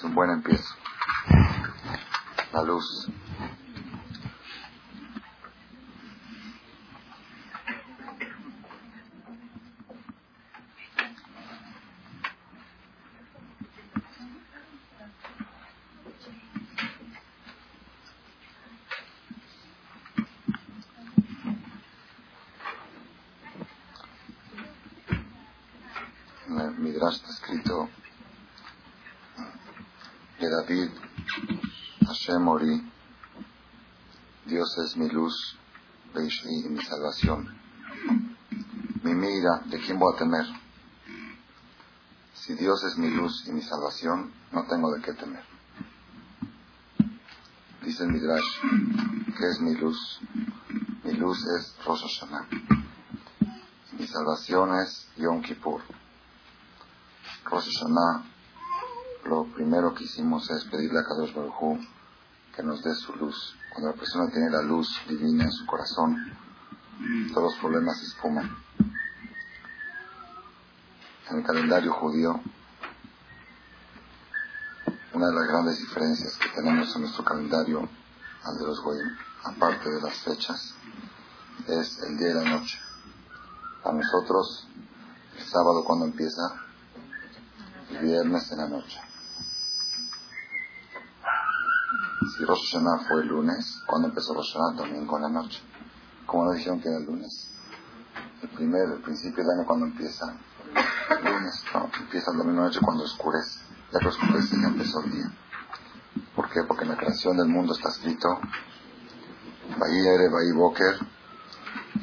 Es un buen empiezo. La luz. En el Midrash está escrito de David, Hashem Ori, Dios es mi luz, y mi salvación. Mi mira, ¿de quién voy a temer? Si Dios es mi luz y mi salvación, no tengo de qué temer. Dice el Midrash, ¿qué es mi luz? Mi luz es Rosh Hashanah. Mi salvación es Yom Kippur. Rosh Hashanah, lo primero que hicimos es pedirle a Kadosh Baruj que nos dé su luz. Cuando la persona tiene la luz divina en su corazón, todos los problemas se esfuman. En el calendario judío, una de las grandes diferencias que tenemos en nuestro calendario al de los Goyim, aparte de las fechas, es el día y la noche. A nosotros, el sábado cuando empieza, el viernes en la noche. Si Rosh Hashanah fue el lunes, ¿cuándo empezó Rosh Hashanah? Domingo en la noche. ¿Cómo nos dijeron que era el lunes? El primer, el principio del año cuando empieza. El lunes, no, empieza el domingo en la noche cuando oscurece. Ya que oscurece ya empezó el día. ¿Por qué? Porque en la creación del mundo está escrito Bahí Ere, Bahí Boker,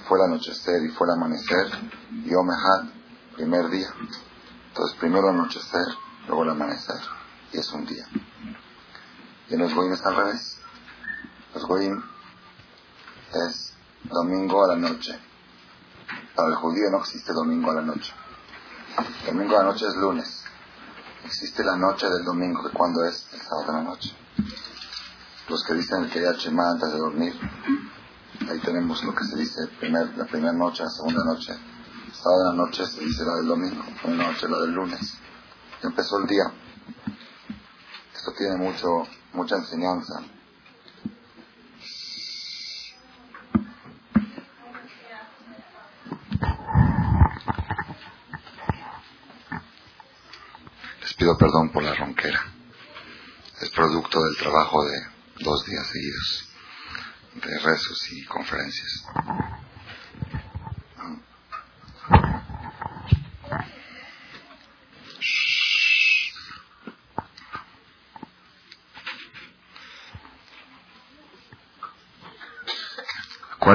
fue el anochecer y fue el amanecer, y Omehad, primer día. Entonces primero el anochecer, luego el amanecer, y es un día. Y los Goim está al revés. Los Goim es domingo a la noche. Para el judío no existe domingo a la noche. Domingo a la noche es lunes. Existe la noche del domingo, que cuando es el sábado la noche. Los que dicen el Kriyat Shema antes de dormir, ahí tenemos lo que se dice primer, la primera noche, la segunda noche. El sábado de la noche se dice la del domingo, la noche la del lunes. Empezó el día. Tiene mucho, mucha enseñanza. Les pido perdón por la ronquera. Es producto del trabajo de dos días seguidos de rezos y conferencias.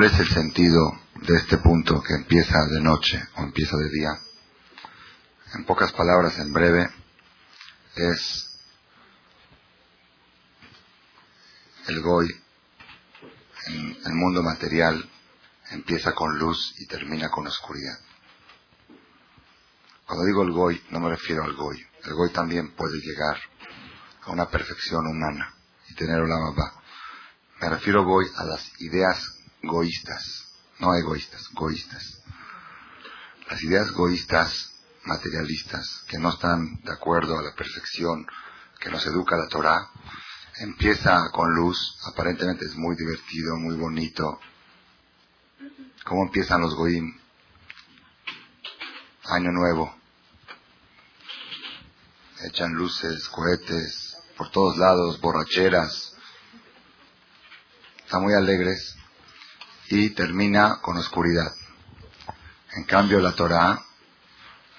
¿Cuál es el sentido de este punto que empieza de noche o empieza de día? En pocas palabras, en breve, es el Goy en el mundo material empieza con luz y termina con oscuridad. Cuando digo el Goy, no me refiero al Goy. El Goy también puede llegar a una perfección humana y tener la baba. Me refiero Goy a las ideas goístas, no egoístas, goístas. Las ideas goístas, materialistas, que no están de acuerdo a la perfección que nos educa la Torah, empieza con luz, aparentemente es muy divertido, muy bonito. ¿Cómo empiezan los goim? Año nuevo. Echan luces, cohetes, por todos lados, borracheras. Están muy alegres y termina con oscuridad. En cambio la Torah,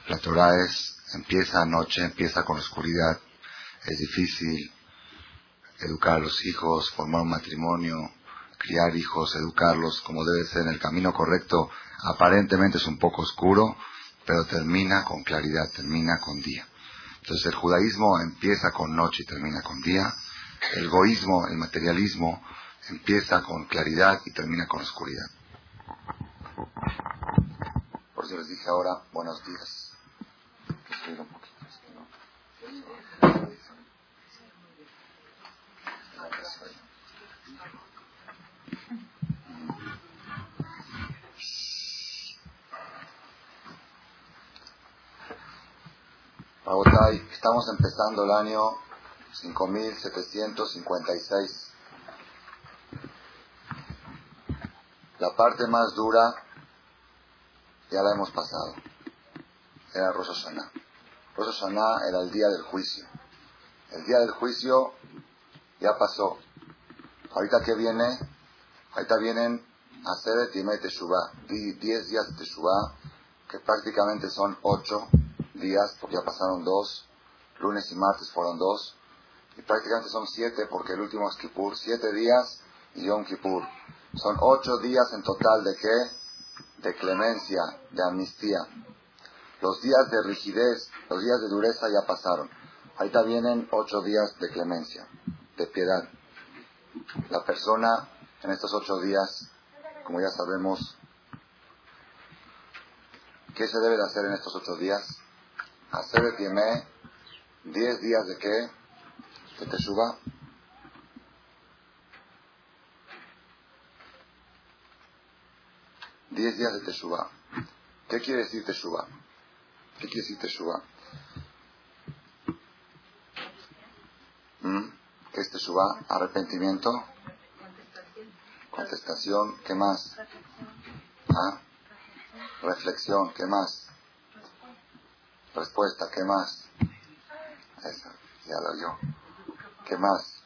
la Torah es, empieza anoche, empieza con oscuridad, es difícil, educar a los hijos, formar un matrimonio, criar hijos, educarlos como debe ser en el camino correcto, aparentemente es un poco oscuro, pero termina con claridad, termina con día. Entonces el judaísmo empieza con noche y termina con día, el egoísmo, el materialismo, empieza con claridad y termina con oscuridad. Por eso les dije ahora, buenos días. Estamos empezando el año 5756. La parte más dura ya la hemos pasado. Era Rosh Hashanah. Era el día del juicio. El día del juicio ya pasó. Ahorita que viene, ahorita vienen hacer Timé Teshuvah, 10 días de Teshuvah, que prácticamente son 8 días, porque ya pasaron dos, lunes y martes fueron dos, y prácticamente son 7 porque el último es Kippur, 7 días y Yom Kippur. Son ocho días en total de qué? De clemencia, de amnistía. Los días de rigidez, los días de dureza ya pasaron. Ahorita vienen ocho días de clemencia, de piedad. La persona en estos ocho días, como ya sabemos, ¿qué se debe de hacer en estos ocho días? Hacer de diez días de qué? De teshuva 10 días de Teshuvah. ¿Qué quiere decir Teshuvah? ¿Qué quiere decir Teshuvah? ¿Mm? ¿Qué es Teshuvah? Arrepentimiento. Contestación. ¿Qué más? ¿Ah? Reflexión. ¿Qué más? Respuesta. ¿Qué más? Esa, ya la vio. ¿Qué más?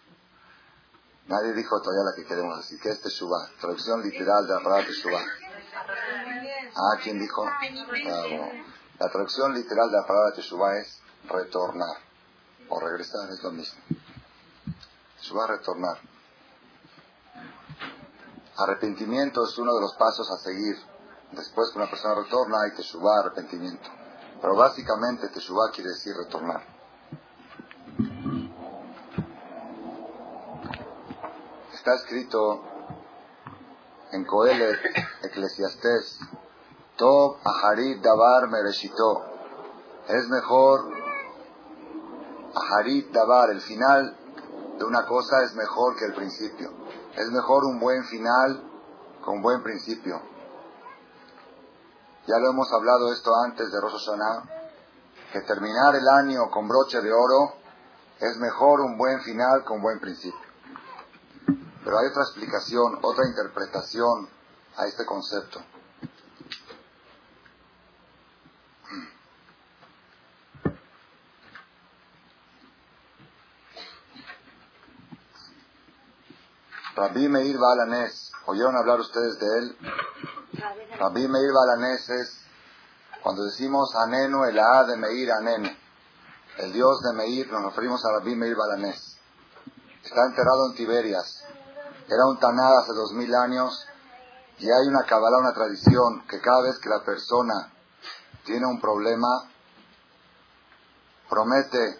Nadie dijo todavía la que queremos decir. ¿Qué es Teshuvah? Traducción literal de la palabra Ah, ¿quién dijo? Bravo. La traducción literal de la palabra Teshuvah es retornar o regresar, es lo mismo. Teshuvah retornar. Arrepentimiento es uno de los pasos a seguir. Después que una persona retorna hay Teshuvah, arrepentimiento. Pero básicamente Teshuvah quiere decir retornar. Está escrito en Coelet, Eclesiastés, Tob Aharit Dabar Mereshito. Es mejor Aharit Dabar, el final de una cosa es mejor que el principio. Es mejor un buen final con buen principio. Ya lo hemos hablado esto antes de Rosh Hashanah, que terminar el año con broche de oro es mejor un buen final con buen principio. Pero hay otra explicación, otra interpretación a este concepto. Rabbi Meir Balanés, ¿oyeron hablar ustedes de él? Rabbi Meir Balanés es, cuando decimos Anenu, el A de Meir, Anenu, el dios de Meir, nos referimos a Rabbi Meir Balanés. Está enterrado en Tiberias. Era un Taná hace dos mil años y hay una cabala, una tradición, que cada vez que la persona tiene un problema, promete,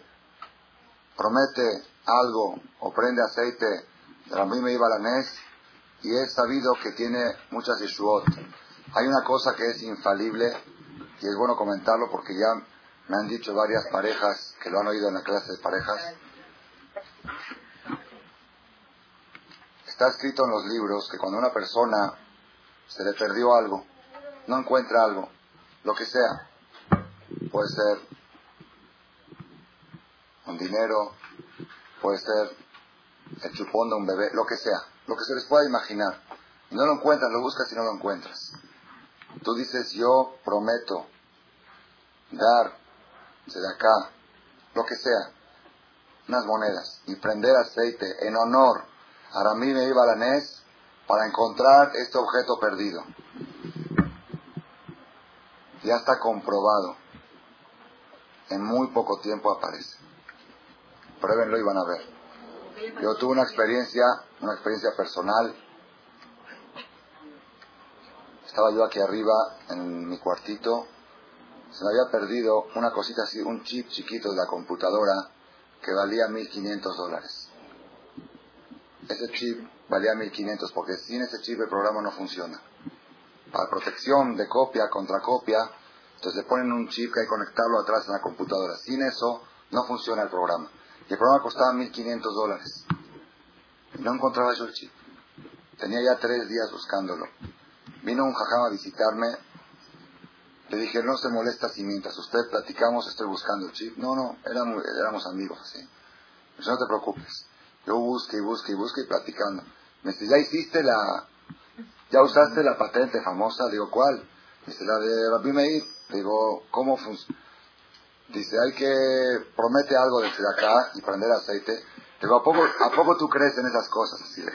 promete algo o prende aceite de la misma y es sabido que tiene muchas yeshuot. Hay una cosa que es infalible y es bueno comentarlo porque ya me han dicho varias parejas que lo han oído en la clase de parejas. Está escrito en los libros que cuando una persona se le perdió algo, no encuentra algo, lo que sea, puede ser un dinero, puede ser el chupón de un bebé, lo que sea, lo que se les pueda imaginar. Y no lo encuentras, lo buscas y no lo encuentras. Tú dices, yo prometo dar de acá, lo que sea, unas monedas y prender aceite en honor a Ramí me iba para encontrar este objeto perdido. Ya está comprobado. En muy poco tiempo aparece. Pruébenlo y van a ver. Yo tuve una experiencia, una experiencia personal. Estaba yo aquí arriba en mi cuartito. Se me había perdido una cosita así, un chip chiquito de la computadora que valía 1.500 dólares. Ese chip valía 1.500 porque sin ese chip el programa no funciona. Para protección de copia contra copia, entonces le ponen un chip que hay que conectarlo atrás en la computadora. Sin eso no funciona el programa. Y el programa costaba 1.500 dólares. No encontraba yo el chip. Tenía ya tres días buscándolo. Vino un jajam a visitarme. Le dije, no se molesta si mientras usted platicamos estoy buscando el chip. No, no, éramos, éramos amigos no te preocupes. Yo busqué y busqué y busqué y platicando. Me dice, ¿ya hiciste la, ya usaste la patente famosa? Digo, ¿cuál? Dice, la de Rabbi Meir. Digo, ¿cómo funciona? Dice, hay que, promete algo desde acá y prender aceite. Digo, ¿a poco, ¿a poco tú crees en esas cosas? Así le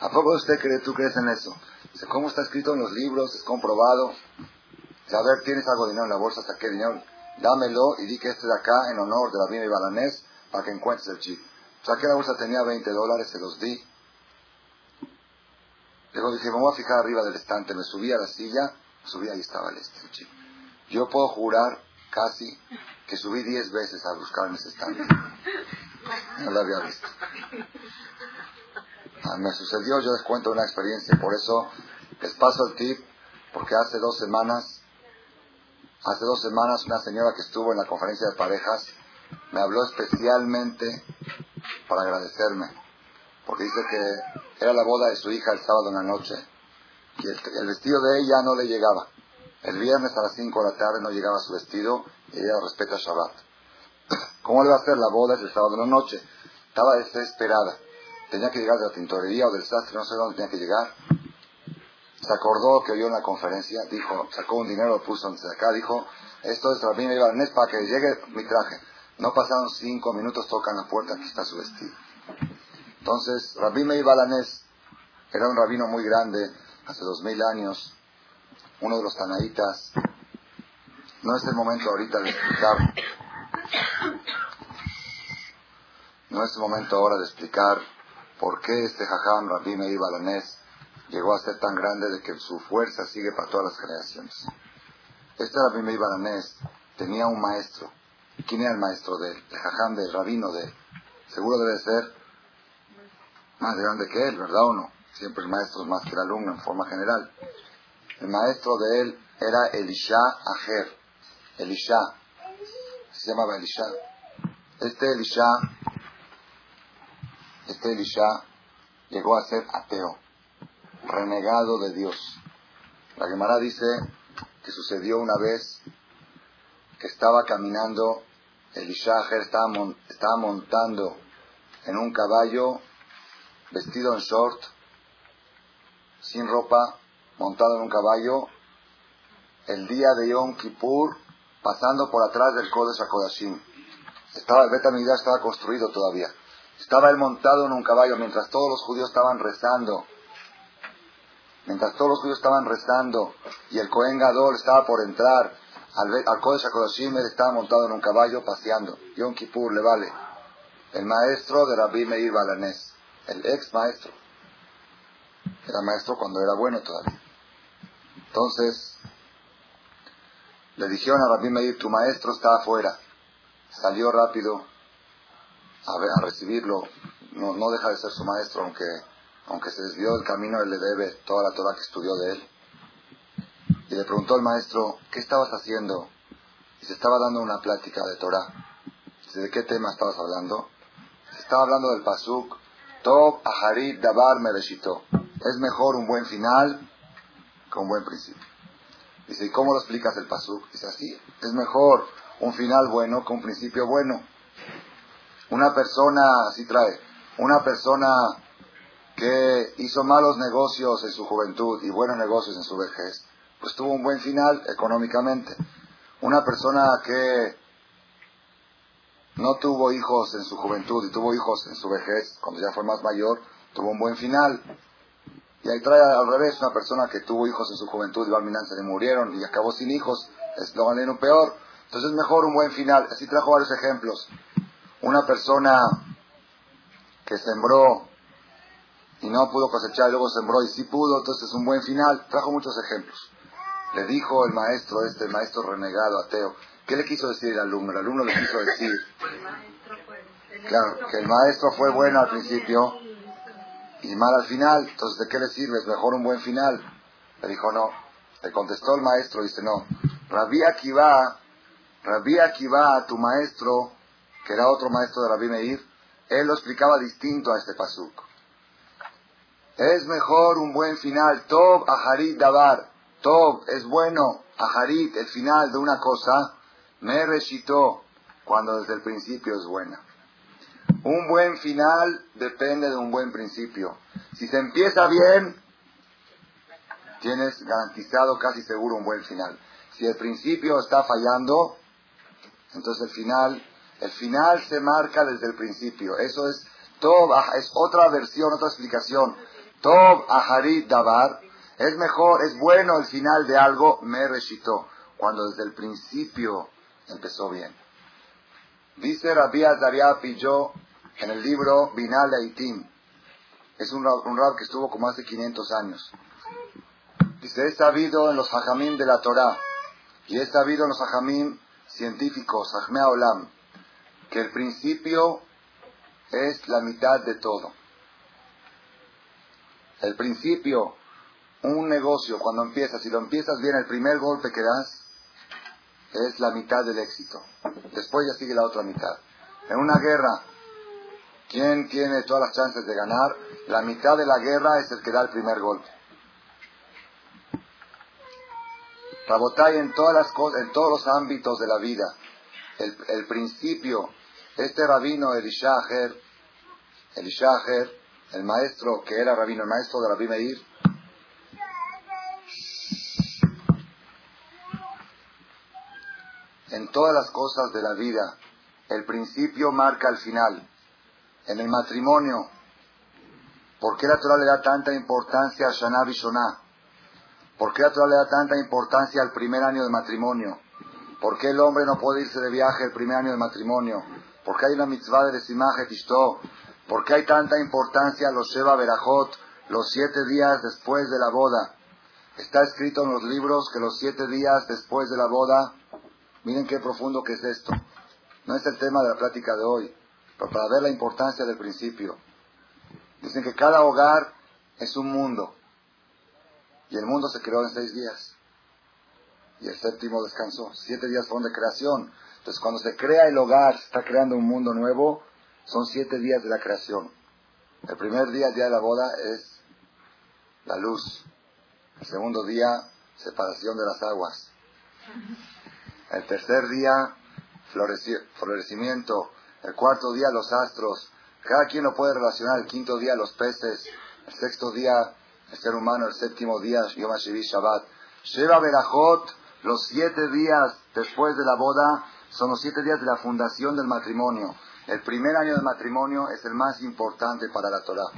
¿A poco usted cree, tú crees en eso? Dice, ¿cómo está escrito en los libros? Es comprobado. Dice, a ver, ¿tienes algo de dinero en la bolsa? Saqué dinero. Dámelo y di que este de acá en honor de la Biblia y Balanés para que encuentres el chip. Saqué la bolsa, tenía 20 dólares, se los di. Luego dije, voy a fijar arriba del estante. Me subí a la silla, subí ahí estaba el, el chip. Yo puedo jurar casi que subí 10 veces a buscar en ese estante. No lo había visto. Ah, me sucedió, yo les cuento una experiencia, por eso les paso el tip, porque hace dos semanas, hace dos semanas una señora que estuvo en la conferencia de parejas me habló especialmente para agradecerme, porque dice que era la boda de su hija el sábado en la noche, y el, vestido de ella no le llegaba. El viernes a las 5 de la tarde no llegaba su vestido y ella respeta Shabbat. ¿Cómo le va a hacer la boda? El sábado en la noche. Estaba desesperada tenía que llegar de la tintorería o del sastre, no sé dónde tenía que llegar. Se acordó que oyó en la conferencia, dijo, sacó un dinero, lo puso de acá, dijo, esto es Rabino Ibanés para que llegue mi traje. No pasaron cinco minutos, tocan la puerta, aquí está su vestido. Entonces, Rabbi Meir Balanés era un rabino muy grande, hace dos mil años, uno de los tanaitas. No es el momento ahorita de explicar, no es el momento ahora de explicar ¿Por qué este Jajam Rabbi Meir Balanés llegó a ser tan grande de que su fuerza sigue para todas las generaciones? Este Rabbi Meir Balanés tenía un maestro. ¿Quién era el maestro de él? El Jajam del rabino de él. Seguro debe ser más grande que él, ¿verdad o no? Siempre el maestro es más que el alumno en forma general. El maestro de él era Elisha Ajer. Elisha. Se llamaba Elisha. Este Elisha este Elisha llegó a ser ateo, renegado de Dios. La Gemara dice que sucedió una vez que estaba caminando, Elisha estaba, estaba montando en un caballo, vestido en short, sin ropa, montado en un caballo, el día de Yom Kippur, pasando por atrás del Kodesh HaKodashim. Estaba, el Betamigdash estaba construido todavía. Estaba él montado en un caballo mientras todos los judíos estaban rezando. Mientras todos los judíos estaban rezando y el Cohen Gadol estaba por entrar al, al Kodesh HaKodashim, él estaba montado en un caballo paseando. Yom Kippur le vale. El maestro de Rabbi Meir Balanés, el ex maestro. Era maestro cuando era bueno todavía. Entonces, le dijeron a Rabbi Meir, tu maestro está afuera. Salió rápido, a, recibirlo, no, no, deja de ser su maestro, aunque, aunque se desvió del camino, él le debe toda la Torah que estudió de él. Y le preguntó al maestro, ¿qué estabas haciendo? Y se estaba dando una plática de Torah. Dice, ¿de qué tema estabas hablando? Se estaba hablando del pasuk, Tov Aharit Dabar Mereshito. Es mejor un buen final que un buen principio. Dice, ¿y cómo lo explicas el pasuk? Dice así, es mejor un final bueno que un principio bueno. Una persona, así trae, una persona que hizo malos negocios en su juventud y buenos negocios en su vejez, pues tuvo un buen final económicamente. Una persona que no tuvo hijos en su juventud y tuvo hijos en su vejez, cuando ya fue más mayor, tuvo un buen final. Y ahí trae al revés, una persona que tuvo hijos en su juventud y al se le murieron y acabó sin hijos, es lo un peor. Entonces es mejor un buen final. Así trajo varios ejemplos. Una persona que sembró y no pudo cosechar, y luego sembró y sí pudo, entonces es un buen final. Trajo muchos ejemplos. Le dijo el maestro, este maestro renegado, ateo, ¿qué le quiso decir el alumno? El alumno le quiso decir, claro, que el maestro fue bueno al principio y mal al final, entonces ¿de qué le sirve? Es mejor un buen final. Le dijo no. Le contestó el maestro, dice no. Rabí Akiva, Rabí Akiva, tu maestro, que era otro maestro de Rabbi Meir, él lo explicaba distinto a este pasuk. Es mejor un buen final. Tob Aharit Dabar. Tob es bueno. Aharit, el final de una cosa. Me recitó cuando desde el principio es buena. Un buen final depende de un buen principio. Si se empieza bien, tienes garantizado casi seguro un buen final. Si el principio está fallando, entonces el final, el final se marca desde el principio. Eso es todo, es otra versión, otra explicación. Tob Aharit Dabar, es mejor, es bueno el final de algo, me recitó, cuando desde el principio empezó bien. Dice Rabbi Azaria Pillo en el libro Binal Aitim, es un, un rab que estuvo como hace 500 años. Dice, es sabido en los hajamim de la Torah y es sabido en los hajamim científicos, Ahmea Olam, que el principio es la mitad de todo. El principio, un negocio, cuando empiezas, si lo empiezas bien, el primer golpe que das es la mitad del éxito. Después ya sigue la otra mitad. En una guerra, ¿quién tiene todas las chances de ganar? La mitad de la guerra es el que da el primer golpe. Rabotay en todas las cosas, en todos los ámbitos de la vida. El, el principio, este rabino Elishaher, Elishaher, el maestro que era rabino, el maestro de Rabbi Meir, en todas las cosas de la vida, el principio marca el final. En el matrimonio, ¿por qué la Torah le da tanta importancia a Shana Bishonah? ¿Por qué la Torah le da tanta importancia al primer año de matrimonio? ¿Por qué el hombre no puede irse de viaje el primer año de matrimonio? ¿Por qué hay una mitzvah de Desimaje Tishto? ¿Por qué hay tanta importancia a los Sheva Berajot, los siete días después de la boda? Está escrito en los libros que los siete días después de la boda Miren qué profundo que es esto. No es el tema de la plática de hoy, pero para ver la importancia del principio. Dicen que cada hogar es un mundo. Y el mundo se creó en seis días. Y el séptimo descansó. Siete días fueron de creación. Entonces cuando se crea el hogar, se está creando un mundo nuevo, son siete días de la creación. El primer día, el día de la boda, es la luz. El segundo día, separación de las aguas. El tercer día, florecimiento. El cuarto día, los astros. Cada quien lo puede relacionar. El quinto día, los peces. El sexto día, el ser humano. El séptimo día, Yom HaShivi Shabbat. Sheva Berajot, los siete días después de la boda, son los siete días de la fundación del matrimonio. El primer año del matrimonio es el más importante para la Torah.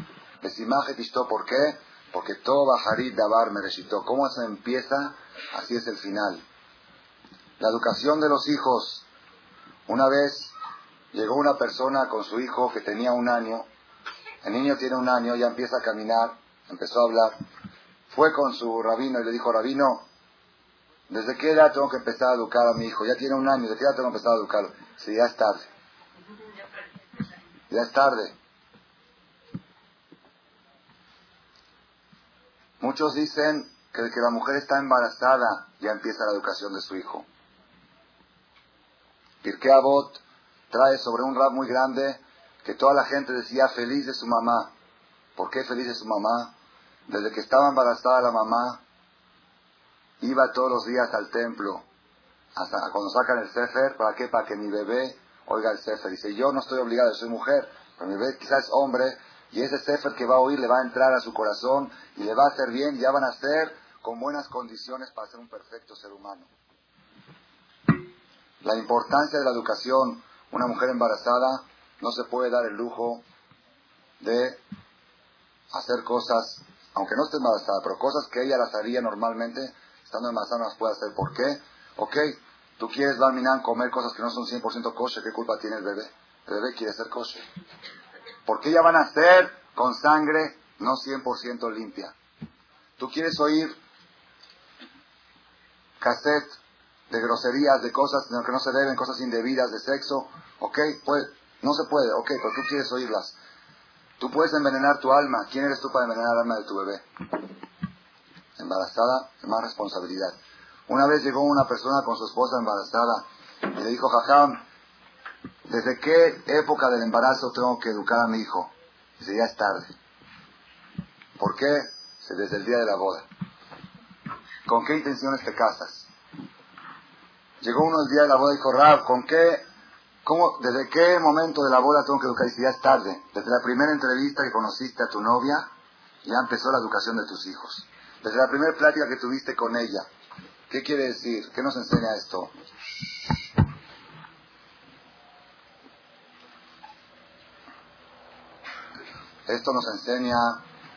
Besimaje ¿por qué? Porque todo Bajarit Dabar me recitó. ¿Cómo se empieza? Así es el final. La educación de los hijos. Una vez llegó una persona con su hijo que tenía un año. El niño tiene un año, ya empieza a caminar, empezó a hablar. Fue con su rabino y le dijo, rabino, ¿desde qué edad tengo que empezar a educar a mi hijo? Ya tiene un año, ¿de qué edad tengo que empezar a educarlo? Sí, ya es tarde. Ya es tarde. Muchos dicen que que la mujer está embarazada ya empieza la educación de su hijo. Pirkei Avot trae sobre un rap muy grande que toda la gente decía feliz de su mamá. ¿Por qué feliz de su mamá? Desde que estaba embarazada la mamá, iba todos los días al templo, hasta cuando sacan el Sefer, ¿para qué? Para que mi bebé oiga el Sefer. Dice, yo no estoy obligado, soy mujer, pero mi bebé quizás es hombre, y ese Sefer que va a oír le va a entrar a su corazón y le va a hacer bien, ya van a ser con buenas condiciones para ser un perfecto ser humano la importancia de la educación. Una mujer embarazada no se puede dar el lujo de hacer cosas, aunque no esté embarazada, pero cosas que ella las haría normalmente, estando embarazada no las puede hacer. ¿Por qué? Ok, tú quieres, Barminan, comer cosas que no son 100% kosher, ¿qué culpa tiene el bebé? El bebé quiere ser kosher. Porque ella van a ser con sangre no 100% limpia. Tú quieres oír cassette de groserías, de cosas que no se deben, cosas indebidas, de sexo, ok, pues no se puede, ok, pero tú quieres oírlas. Tú puedes envenenar tu alma. ¿Quién eres tú para envenenar el alma de tu bebé? Embarazada, más responsabilidad. Una vez llegó una persona con su esposa embarazada y le dijo, Jajam, ¿desde qué época del embarazo tengo que educar a mi hijo? Dice, ya es tarde. ¿Por qué? Desde el día de la boda. ¿Con qué intenciones te casas? Llegó uno el día de la boda y dijo, ¿con qué, ¿Cómo, ¿Desde qué momento de la boda tengo que educar? Y si ya es tarde. Desde la primera entrevista que conociste a tu novia, ya empezó la educación de tus hijos. Desde la primera plática que tuviste con ella. ¿Qué quiere decir? ¿Qué nos enseña esto? Esto nos enseña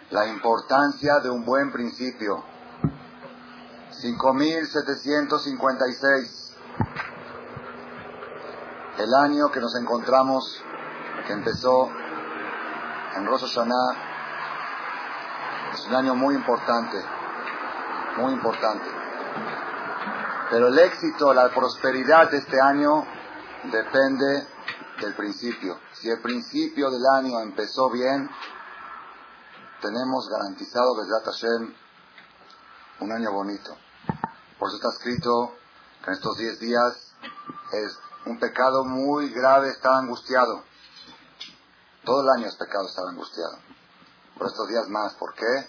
la importancia de un buen principio. 5756. El año que nos encontramos, que empezó en Rosh es un año muy importante, muy importante. Pero el éxito, la prosperidad de este año depende del principio. Si el principio del año empezó bien, tenemos garantizado, Besdat Hashem, un año bonito. Por eso está escrito que en estos 10 días es un pecado muy grave, está angustiado. Todo el año es pecado estar angustiado. Por estos días más, ¿por qué?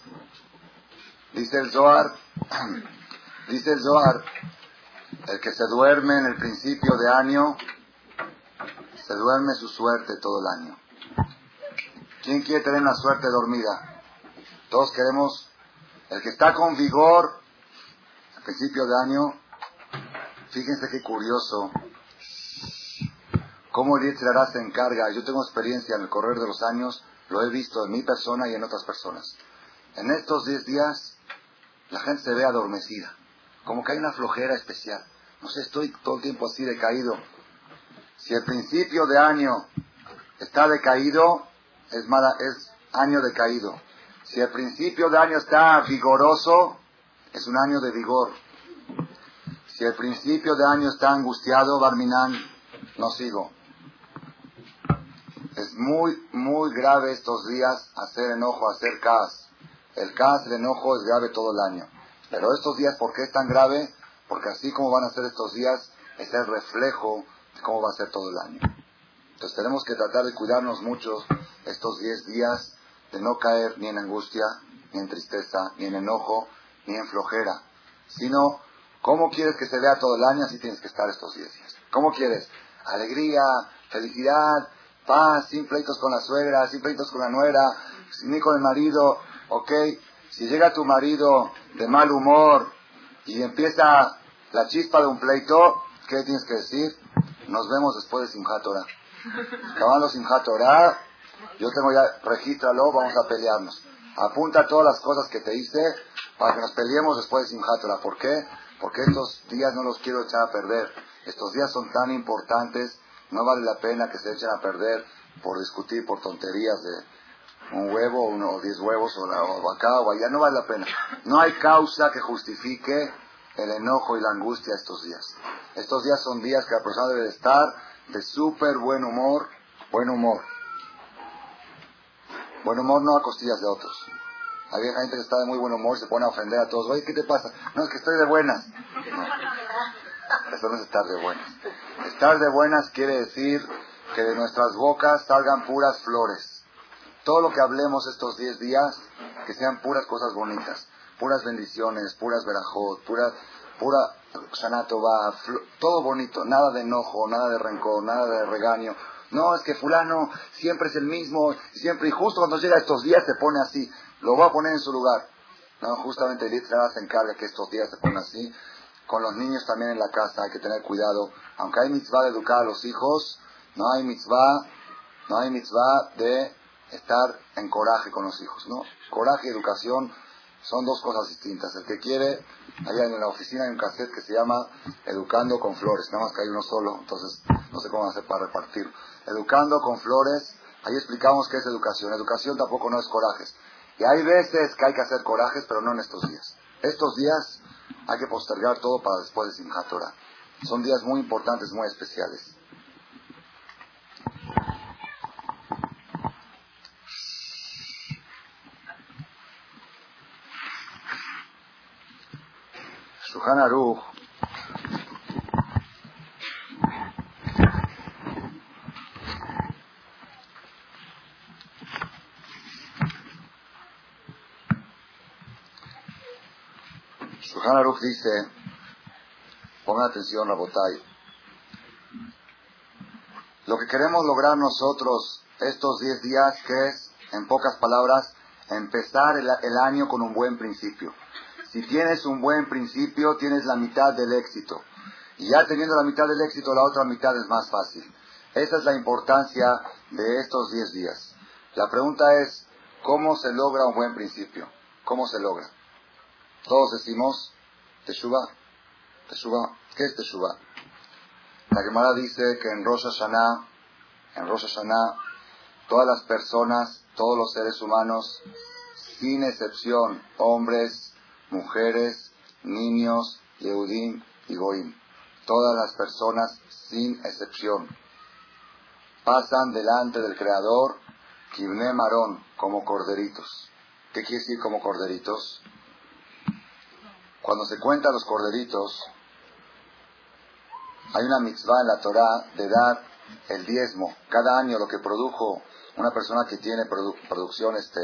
Dice el Zohar, dice el Zohar, el que se duerme en el principio de año, se duerme su suerte todo el año. ¿Quién quiere tener una suerte dormida? Todos queremos, el que está con vigor al principio de año, fíjense qué curioso, cómo el se encarga. Yo tengo experiencia en el correr de los años, lo he visto en mi persona y en otras personas. En estos 10 días, la gente se ve adormecida, como que hay una flojera especial. No sé, estoy todo el tiempo así decaído. Si el principio de año está decaído, es, mala, es año decaído. Si el principio de año está vigoroso, es un año de vigor. Si el principio de año está angustiado, Barminan, no sigo. Es muy, muy grave estos días hacer enojo, hacer cas. El cas, el enojo es grave todo el año. Pero estos días, ¿por qué es tan grave? Porque así como van a ser estos días, es el reflejo cómo va a ser todo el año. Entonces tenemos que tratar de cuidarnos mucho estos 10 días, de no caer ni en angustia, ni en tristeza, ni en enojo, ni en flojera, sino cómo quieres que se vea todo el año, así tienes que estar estos 10 días. ¿Cómo quieres? Alegría, felicidad, paz, sin pleitos con la suegra, sin pleitos con la nuera, ni con el marido, ok. Si llega tu marido de mal humor y empieza la chispa de un pleito, ¿qué tienes que decir? Nos vemos después de Simchat. Acabando Simchat yo tengo ya, regístralo, vamos a pelearnos. Apunta todas las cosas que te hice para que nos peleemos después de Simchat. ¿Por qué? Porque estos días no los quiero echar a perder. Estos días son tan importantes, no vale la pena que se echen a perder por discutir por tonterías de un huevo uno, o diez huevos o, la, o acá o allá. No vale la pena. No hay causa que justifique el enojo y la angustia estos días. Estos días son días que la persona debe estar de súper buen humor, buen humor. Buen humor no a costillas de otros. Hay gente que está de muy buen humor se pone a ofender a todos. Oye, ¿qué te pasa? No, es que estoy de buenas. Eso no es estar de buenas. Estar de buenas quiere decir que de nuestras bocas salgan puras flores. Todo lo que hablemos estos 10 días, que sean puras cosas bonitas puras bendiciones, puras verajot, pura, pura va, todo bonito, nada de enojo, nada de rencor, nada de regaño. No, es que fulano siempre es el mismo, siempre, y justo cuando llega estos días se pone así, lo voy a poner en su lugar. No, justamente el se encarga que estos días se pongan así. Con los niños también en la casa hay que tener cuidado. Aunque hay mitzvah de educar a los hijos, no hay mitzvah, no hay mitzvah de estar en coraje con los hijos, ¿no? Coraje y educación son dos cosas distintas. El que quiere, allá en la oficina hay un cassette que se llama Educando con Flores, nada más que hay uno solo, entonces no sé cómo hacer para repartir. Educando con Flores, ahí explicamos qué es educación. Educación tampoco no es corajes. Y hay veces que hay que hacer corajes, pero no en estos días. Estos días hay que postergar todo para después de Simchat Son días muy importantes, muy especiales Aruch dice, pongan atención, Rabotay, Lo que queremos lograr nosotros estos 10 días, que es, en pocas palabras, empezar el, el año con un buen principio. Si tienes un buen principio, tienes la mitad del éxito. Y ya teniendo la mitad del éxito, la otra mitad es más fácil. Esa es la importancia de estos 10 días. La pregunta es, ¿cómo se logra un buen principio? ¿Cómo se logra? Todos decimos, Teshuvah. Teshuvah. ¿Qué es Teshuvah? La Gemara dice que en Rosh Hashanah, en Rosh Hashanah, todas las personas, todos los seres humanos, sin excepción, hombres, mujeres, niños, Yehudim y Goim, todas las personas, sin excepción, pasan delante del Creador, Kibne Marón, como corderitos. ¿Qué quiere decir como corderitos? Cuando se cuentan los corderitos, hay una mitzvah en la Torah de dar el diezmo. Cada año lo que produjo una persona que tiene producción, este,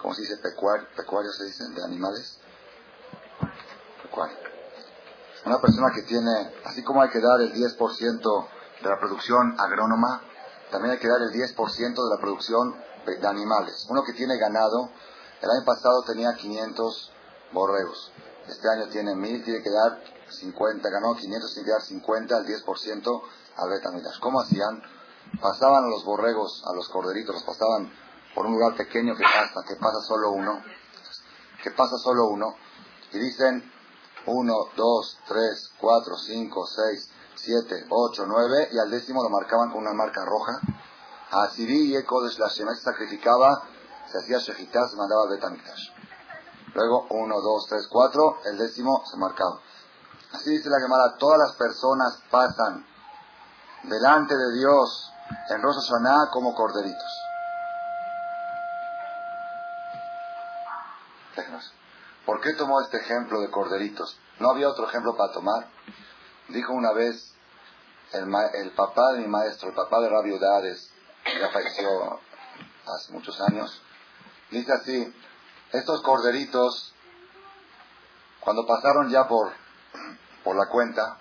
¿cómo se dice? Pecuario, pecuario se dice, de animales. Pecuario. Una persona que tiene, así como hay que dar el 10% de la producción agrónoma, también hay que dar el 10% de la producción de animales. Uno que tiene ganado, el año pasado tenía 500 borregos. Este año tiene 1000, tiene que dar 50, ganó 500, tiene que dar 50 al 10% al Betamidash. ¿Cómo hacían? Pasaban a los borregos, a los corderitos, los pasaban por un lugar pequeño que pasa, que pasa solo uno, que pasa solo uno, y dicen 1, 2, 3, 4, 5, 6, 7, 8, 9, y al décimo lo marcaban con una marca roja. A Siri y Eco de se sacrificaba, se hacía Shejitá, se mandaba Betamidash. Luego 1, 2, 3, 4, el décimo se marcaba. Así dice la Gemara, todas las personas pasan delante de Dios en Rosa Hashanah como corderitos. ¿Por qué tomó este ejemplo de corderitos? ¿No había otro ejemplo para tomar? Dijo una vez el, papá de mi maestro, el papá de Rabio Dades, que falleció hace muchos años, dice así, estos corderitos, cuando pasaron ya por por la cuenta,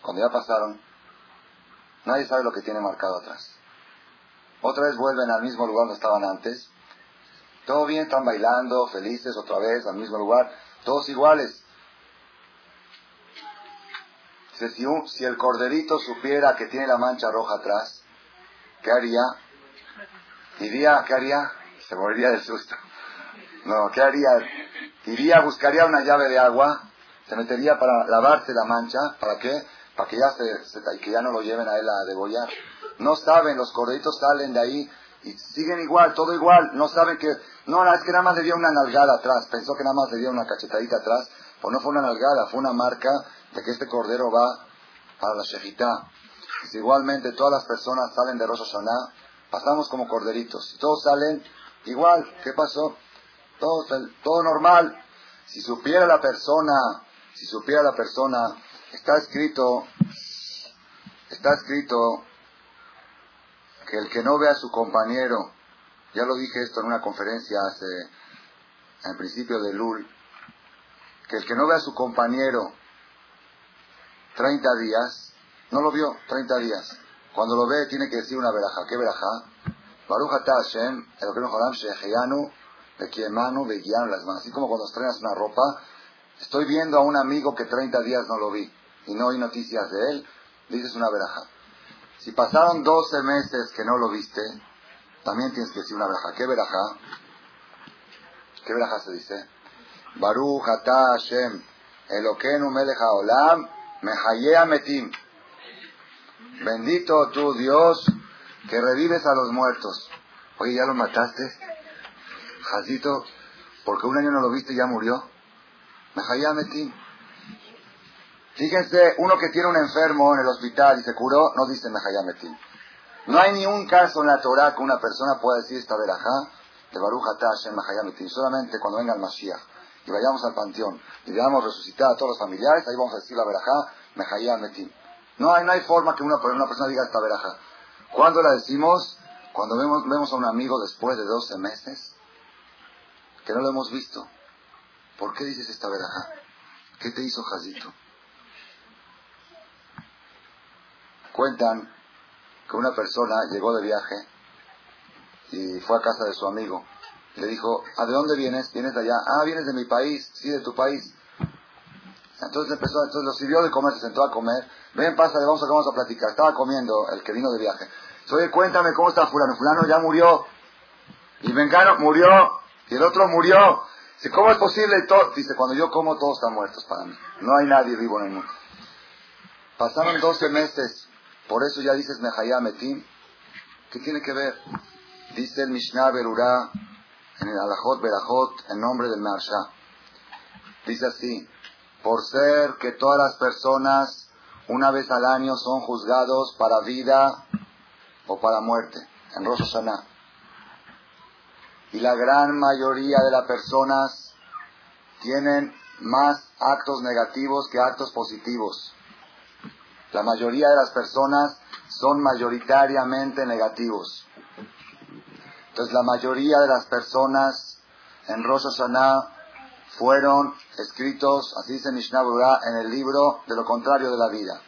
cuando ya pasaron, nadie sabe lo que tiene marcado atrás. Otra vez vuelven al mismo lugar donde estaban antes. Todo bien, están bailando, felices otra vez al mismo lugar, todos iguales. Si, si el corderito supiera que tiene la mancha roja atrás, ¿qué haría? Iría, ¿qué haría? Se moriría del susto. No, ¿qué haría? Iría, buscaría una llave de agua se metería para lavarse la mancha, ¿para qué? Para que ya, se, que ya no lo lleven a él a degollar. No saben, los corderitos salen de ahí y siguen igual, todo igual. No saben que, no, es que nada más le dio una nalgada atrás, pensó que nada más le dio una cachetadita atrás, pues no fue una nalgada, fue una marca de que este cordero va para la shejitá. Si igualmente todas las personas salen de Rosh Hashanah, pasamos como corderitos. Y todos salen igual, ¿qué pasó? Todo, todo normal. Si supiera la persona si supiera la persona, está escrito, está escrito que el que no ve a su compañero, ya lo dije esto en una conferencia hace, en principio de Lul, que el que no ve a su compañero 30 días, no lo vio 30 días. Cuando lo ve tiene que decir una veraja. ¿Qué veraja? Baruch Hashem, el que no joram, Sheheyanu, las manos. Así como cuando estrenas una ropa, Estoy viendo a un amigo que 30 días no lo vi y no hay noticias de él, dices una veraja. Si pasaron 12 meses que no lo viste, también tienes que decir una veraja. ¿Qué veraja? ¿Qué veraja se dice? Baruch ata Hashem, Eloquenu melech haolam, mehayea metim. Bendito tú, Dios, que revives a los muertos. Oye, ¿ya lo mataste? Jacito, porque un año no lo viste y ya murió. Mehayametim. Fíjense, uno que tiene un enfermo en el hospital y se curó, no dice Mehayametim. No hay ni un caso en la Torah que una persona pueda decir esta verajá de Baruch Hashem Mehayametim. Solamente cuando venga el Mashiach y vayamos al panteón y veamos resucitar a todos los familiares, ahí vamos a decir la verajá Mehayametim. No hay, no hay forma que una, una persona diga esta verajá. ¿Cuándo la decimos? Cuando vemos, vemos a un amigo después de 12 meses que no lo hemos visto. ¿Por qué dices esta veraja? ¿Qué te hizo Jazito? Cuentan que una persona llegó de viaje y fue a casa de su amigo. Le dijo, ¿a de dónde vienes? ¿Vienes de allá? Ah, vienes de mi país. Sí, de tu país. Entonces empezó, entonces lo sirvió de comer, se sentó a comer. Ven, pasa, vamos a, vamos a platicar. Estaba comiendo el que vino de viaje. Oye, cuéntame cómo está fulano. Fulano ya murió. Y Vengano murió. Y el otro murió. Dice, ¿cómo es posible? Todo? Dice, cuando yo como todos están muertos para mí. No hay nadie vivo en el mundo. Pasaron 12 meses. Por eso ya dices Mejayá Metim. ¿Qué tiene que ver? Dice el Mishnah Berurá en el Alajot Berajot en nombre del Marsha. Dice así, por ser que todas las personas una vez al año son juzgados para vida o para muerte, en Rosh Hashanah. Y la gran mayoría de las personas tienen más actos negativos que actos positivos. La mayoría de las personas son mayoritariamente negativos. Entonces la mayoría de las personas en Rosh Hashanah fueron escritos, así dice Mishnah Berurah, en el libro de lo contrario de la vida.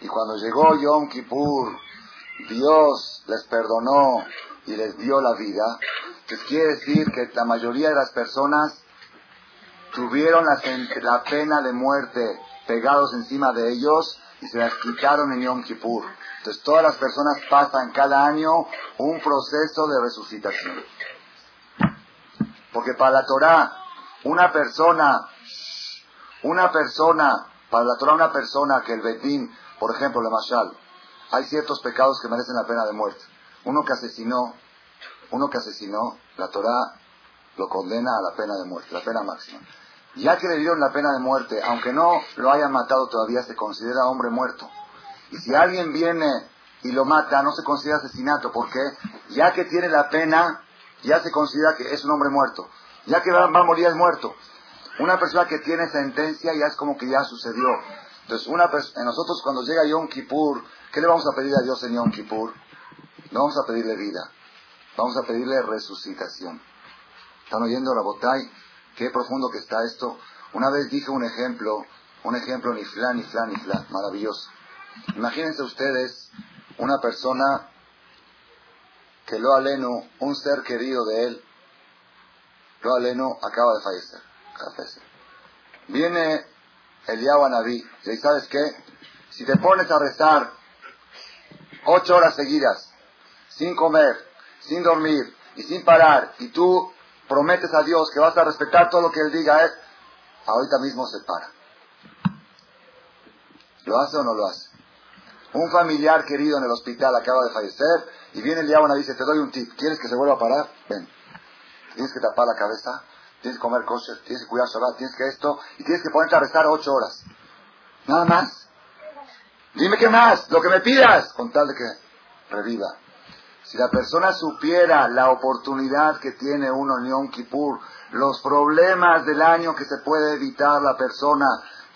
Y cuando llegó Yom Kippur, Dios les perdonó y les dio la vida, que quiere decir que la mayoría de las personas tuvieron la, la pena de muerte pegados encima de ellos y se las quitaron en Yom Kippur. Entonces todas las personas pasan cada año un proceso de resucitación. Porque para la Torah, una persona, una persona, para la Torah una persona que el Betín, por ejemplo, la Mashal, hay ciertos pecados que merecen la pena de muerte. Uno que asesinó, uno que asesinó, la Torah lo condena a la pena de muerte, la pena máxima. Ya que le dieron la pena de muerte, aunque no lo hayan matado todavía, se considera hombre muerto. Y si alguien viene y lo mata, no se considera asesinato, porque ya que tiene la pena, ya se considera que es un hombre muerto. Ya que va, a morir es muerto. Una persona que tiene sentencia ya es como que ya sucedió. Entonces, una nosotros cuando llega Yom Kippur, ¿qué le vamos a pedir a Dios en Yom Kippur? No vamos a pedirle vida, vamos a pedirle resucitación. ¿Están oyendo, Rabotay? Qué profundo que está esto. Una vez dije un ejemplo, un ejemplo ni flan, ni flan, ni flan, maravilloso. Imagínense ustedes una persona que lo aleno, un ser querido de él, lo aleno acaba de fallecer. Viene el Naví y ¿sabes qué? Si te pones a rezar ocho horas seguidas, sin comer, sin dormir y sin parar, y tú prometes a Dios que vas a respetar todo lo que Él diga, es, ahorita mismo se para. ¿Lo hace o no lo hace? Un familiar querido en el hospital acaba de fallecer y viene el diablo y dice, te doy un tip, ¿quieres que se vuelva a parar? Ven. Tienes que tapar la cabeza, tienes que comer kosher, tienes que cuidar Shabbat, tienes que esto, y tienes que ponerte a rezar ocho horas. Nada más. Dime qué más, lo que me pidas, con tal de que reviva. Si la persona supiera la oportunidad que tiene uno en Yom Kippur, los problemas del año que se puede evitar la persona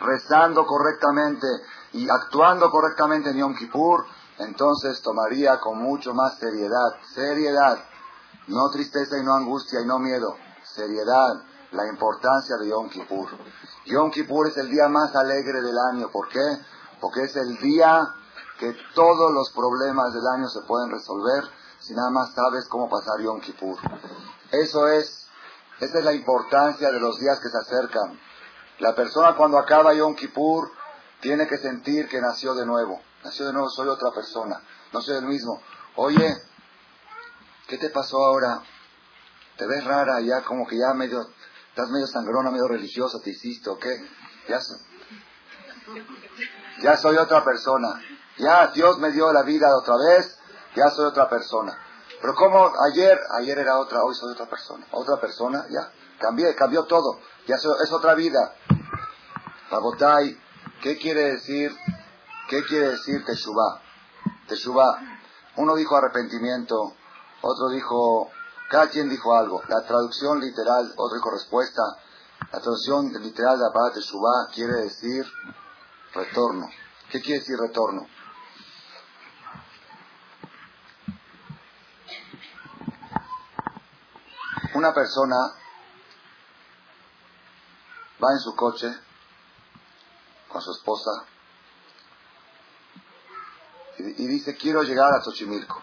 rezando correctamente, y actuando correctamente en Yom Kippur, entonces tomaría con mucho más seriedad, seriedad, no tristeza y no angustia y no miedo, seriedad, la importancia de Yom Kippur. Yom Kippur es el día más alegre del año, ¿por qué? Porque es el día que todos los problemas del año se pueden resolver si nada más sabes cómo pasar Yom Kippur. Eso es, esa es la importancia de los días que se acercan. La persona cuando acaba Yom Kippur tiene que sentir que nació de nuevo. Nació de nuevo, soy otra persona. No soy el mismo. Oye, ¿qué te pasó ahora? Te ves rara, ya como que ya medio, estás medio sangrona, medio religiosa, te hiciste, ¿o qué? Ya, ya soy otra persona. Ya Dios me dio la vida otra vez, ya soy otra persona. Pero como ayer, ayer era otra, hoy soy otra persona. Otra persona, ya. Cambié, cambió todo. Ya soy, es otra vida. Rabotai, ¿Qué quiere decir? ¿Qué quiere decir Teshuvah? Teshuvah. Uno dijo arrepentimiento, otro dijo, cada quien dijo algo. La traducción literal, otro dijo respuesta. La traducción literal de la palabra Teshuvah quiere decir retorno. ¿Qué quiere decir retorno? Una persona va en su coche con su esposa y dice, quiero llegar a Xochimilco.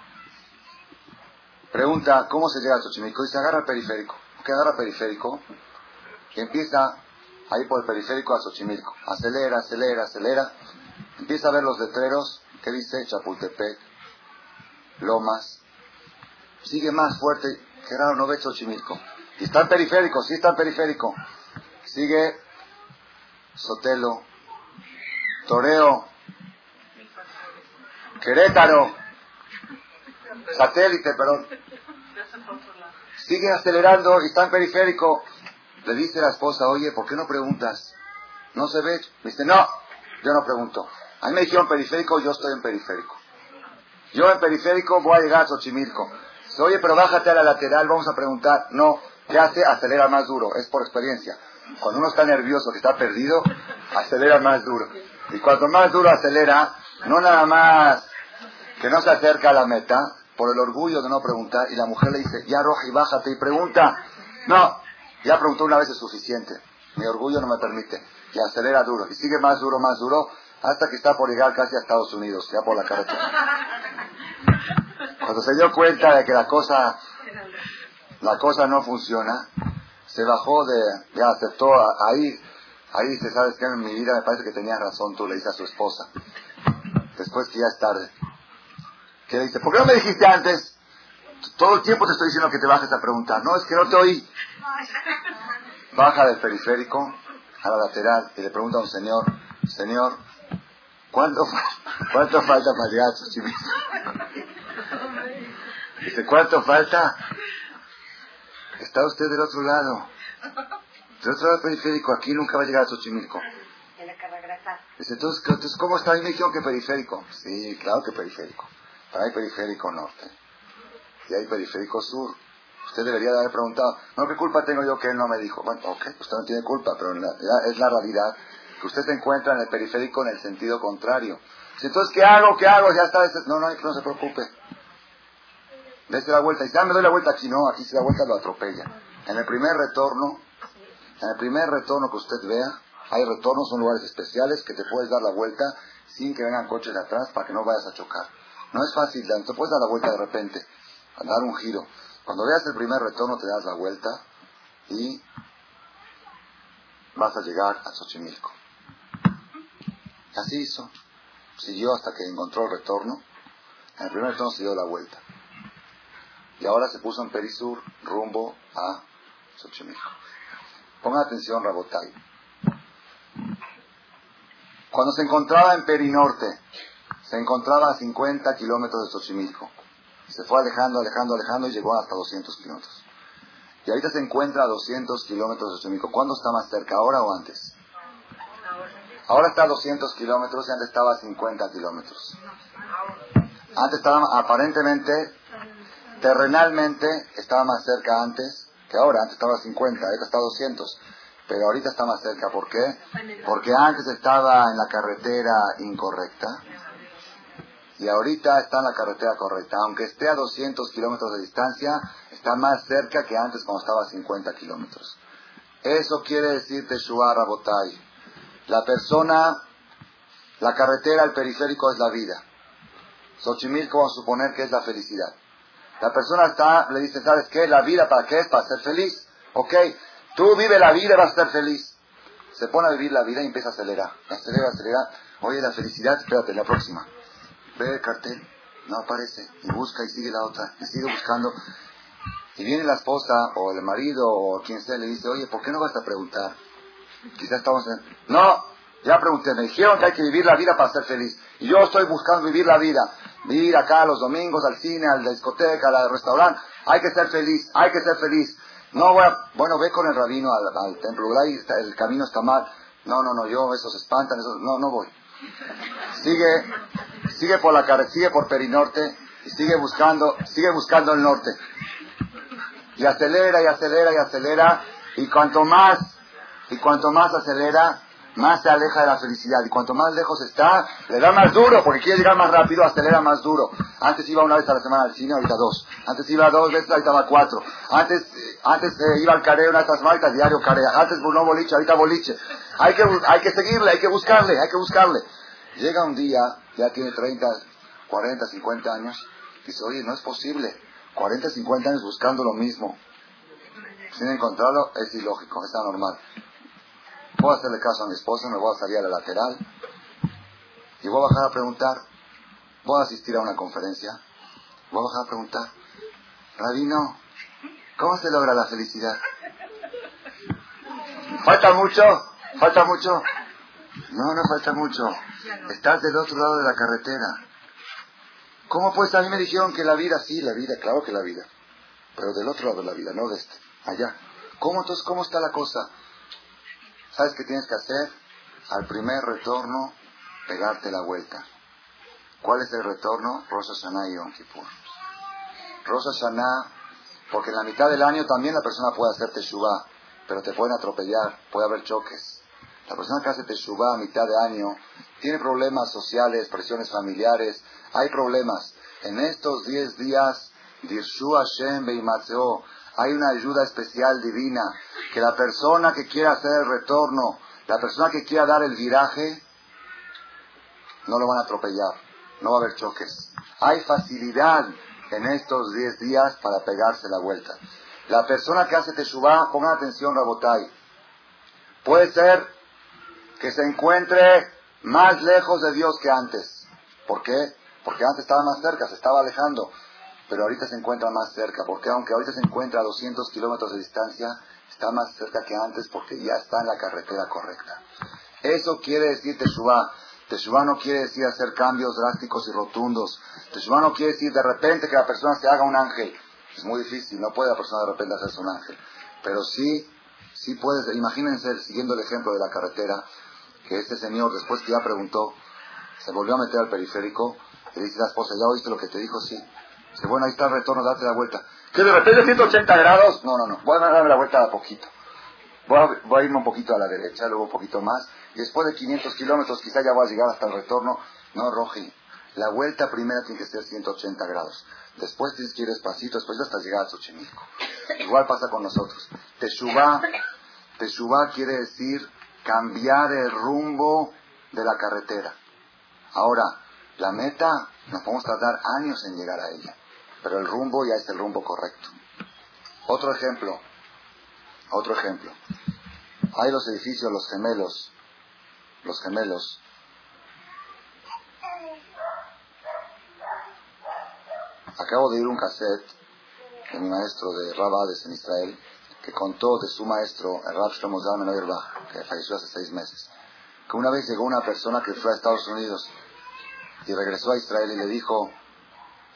Pregunta, ¿cómo se llega a Xochimilco? Dice, agarra el periférico. ¿Qué agarra el periférico? Y empieza ahí por el periférico a Xochimilco. Acelera, acelera, acelera. Empieza a ver los letreros. ¿Qué dice? Chapultepec, Lomas. Sigue más fuerte. Qué raro, no ve Xochimilco. Y está en periférico, sí está en periférico. Sigue Sotelo, Toreo, Querétaro, satélite, perdón. Sigue acelerando y está en periférico. Le dice la esposa, oye, ¿por qué no preguntas? ¿No se ve? Me dice, no, yo no pregunto. A mí me dijeron periférico, yo estoy en periférico. Yo en periférico voy a llegar a Xochimilco. Dice, oye, pero bájate a la lateral, vamos a preguntar. No, ¿qué hace? Acelera más duro, es por experiencia. Cuando uno está nervioso, que está perdido, acelera más duro. Y cuanto más duro acelera, no nada más que no se acerca a la meta, por el orgullo de no preguntar, y la mujer le dice, ya roja y bájate y pregunta. No, ya preguntó una vez es suficiente. Mi orgullo no me permite. Y acelera duro. Y sigue más duro, más duro, hasta que está por llegar casi a Estados Unidos, ya por la carretera. Cuando se dio cuenta de que la cosa, la cosa no funciona, se bajó de, ya aceptó, ahí, ahí dice, ¿sabes qué? En mi vida me parece que tenías razón, tú le dices a su esposa. Después que ya es tarde. Que le dice, ¿por qué no me dijiste antes? Todo el tiempo te estoy diciendo que te bajes a preguntar. No, es que no te oí. Baja del periférico a la lateral y le pregunta a un señor, Señor, ¿cuánto, cuánto falta para llegar a Xochimilco? Dice, ¿cuánto falta? Está usted del otro lado. Del otro lado del periférico. Aquí nunca va a llegar a Xochimilco. Dice, entonces, entonces ¿cómo está? Y me dijeron que periférico. Sí, claro que periférico. Hay periférico norte. Y hay periférico sur. Usted debería de haber preguntado, no, ¿qué culpa tengo yo que él no me dijo? Bueno, ok, usted no tiene culpa, pero es la realidad que usted se encuentra en el periférico en el sentido contrario. Entonces, ¿qué hago? ¿Qué hago? Ya está. No, no, no se preocupe. Dese la vuelta. Y ya me doy la vuelta aquí. No, aquí se da vuelta lo atropella. En el primer retorno, en el primer retorno que usted vea, hay retornos, son lugares especiales que te puedes dar la vuelta sin que vengan coches de atrás para que no vayas a chocar. No es fácil, te puedes dar la vuelta de repente, dar un giro. Cuando veas el primer retorno te das la vuelta y vas a llegar a Xochimilco. Así hizo. Siguió hasta que encontró el retorno. En el primer retorno se dio la vuelta. Y ahora se puso en Perisur rumbo a Xochimilco. Ponga atención, Rabotay. Cuando se encontraba en Perinorte, se encontraba a 50 kilómetros de Xochimilco. Se fue alejando, alejando, alejando y llegó hasta 200 kilómetros. Y ahorita se encuentra a 200 kilómetros de Xochimilco. ¿Cuándo está más cerca, ahora o antes? Ahora está a 200 kilómetros y antes estaba a 50 kilómetros. Antes estaba, aparentemente, terrenalmente, estaba más cerca antes que ahora. Antes estaba a 50, ahora está a 200. Pero ahorita está más cerca. ¿Por qué? Porque antes estaba en la carretera incorrecta y ahorita está en la carretera correcta. Aunque esté a 200 kilómetros de distancia, está más cerca que antes cuando estaba a 50 kilómetros. Eso quiere decir Teshua Rabotay. La persona, la carretera, el periférico es la vida. Xochimilco vamos a suponer que es la felicidad. La persona está, le dice, ¿sabes qué? La vida, ¿para qué es? Para ser feliz. Ok, tú vive la vida y vas a ser feliz. Se pone a vivir la vida y empieza a acelerar. Acelera, acelera. Oye, la felicidad, espérate, la próxima ve el cartel, no aparece, y busca y sigue la otra, y sigue buscando. Y viene la esposa o el marido o quien sea le dice, oye, ¿por qué no vas a preguntar? Quizás estamos en... No, ya pregunté, me dijeron que hay que vivir la vida para ser feliz. Y yo estoy buscando vivir la vida. Vivir acá los domingos, al cine, a la discoteca, al restaurante. Hay que ser feliz, hay que ser feliz. No voy a... Bueno, ve con el rabino al, templo, el camino está mal. No, no, no, yo, esos espantan, esos... No, no voy. Sigue, sigue por la carretera, sigue por Perinorte y sigue buscando, sigue buscando el norte. Y acelera y acelera y acelera y cuanto más y cuanto más acelera, más se aleja de la felicidad. Y cuanto más lejos está, le da más duro, porque quiere llegar más rápido, acelera más duro. Antes iba una vez a la semana al cine, ahorita dos. Antes iba dos veces, ahorita va cuatro. Antes, antes eh, iba al careo una vez a la diario carea. Antes no boliche, ahorita boliche. Hay que, hay que seguirle, hay que buscarle, hay que buscarle. Llega un día, ya tiene 30, 40, 50 años. Dice, oye, no es posible. 40, 50 años buscando lo mismo. Sin encontrarlo es ilógico, es anormal. Voy a hacerle caso a mi esposa, me voy a salir a la lateral y voy a bajar a preguntar. Voy a asistir a una conferencia. Voy a bajar a preguntar. Rabino, ¿cómo se logra la felicidad? ¿Falta mucho? ¿Falta mucho? No, no falta mucho. Estás del otro lado de la carretera. ¿Cómo pues? A mí me dijeron que la vida, sí, la vida, claro que la vida. Pero del otro lado de la vida, no de este, allá. ¿Cómo entonces, cómo está la cosa? ¿Sabes qué tienes que hacer? Al primer retorno, pegarte la vuelta. ¿Cuál es el retorno? Rosa Hashanah y Yom Kippur. Rosa Hashanah, porque en la mitad del año también la persona puede hacer Teshuvah, pero te pueden atropellar, puede haber choques. La persona que hace Teshuvah a mitad de año tiene problemas sociales, presiones familiares, hay problemas. En estos 10 días, Dirshu Hashem Beimatzeo, hay una ayuda especial divina, que la persona que quiera hacer el retorno, la persona que quiera dar el viraje, no lo van a atropellar, no va a haber choques. Hay facilidad en estos 10 días para pegarse la vuelta. La persona que hace Teshuvah, pongan atención, Rabotai, puede ser que se encuentre más lejos de Dios que antes. ¿Por qué? Porque antes estaba más cerca, se estaba alejando pero ahorita se encuentra más cerca, porque aunque ahorita se encuentra a 200 kilómetros de distancia, está más cerca que antes porque ya está en la carretera correcta. Eso quiere decir Teshuvah. Teshuvah no quiere decir hacer cambios drásticos y rotundos. Teshuvah no quiere decir de repente que la persona se haga un ángel. Es muy difícil, no puede la persona de repente hacerse un ángel. Pero sí, sí puedes, imagínense, siguiendo el ejemplo de la carretera, que este señor, después que ya preguntó, se volvió a meter al periférico, y dice la esposa, ¿ya oíste lo que te dijo? Sí. Dice, bueno, ahí está el retorno, date la vuelta. ¿Que de repente 180 grados? No, no, no. Voy a darme la vuelta a poquito. Voy a, irme un poquito a la derecha, luego un poquito más. Y después de 500 kilómetros, quizá ya voy a llegar hasta el retorno. No, Roji. La vuelta primera tiene que ser 180 grados. Después tienes que ir despacito, después hasta llegar a Xochimilco. Igual pasa con nosotros. Teshuvah, Teshuvah quiere decir cambiar el rumbo de la carretera. Ahora, la meta, nos podemos tardar años en llegar a ella pero el rumbo ya es el rumbo correcto. Otro ejemplo, otro ejemplo. Hay los edificios, los gemelos, los gemelos. Acabo de ir un cassette de mi maestro de Rabades en Israel, que contó de su maestro, el Rab Shlomo que falleció hace seis meses, que una vez llegó una persona que fue a Estados Unidos y regresó a Israel y le dijo,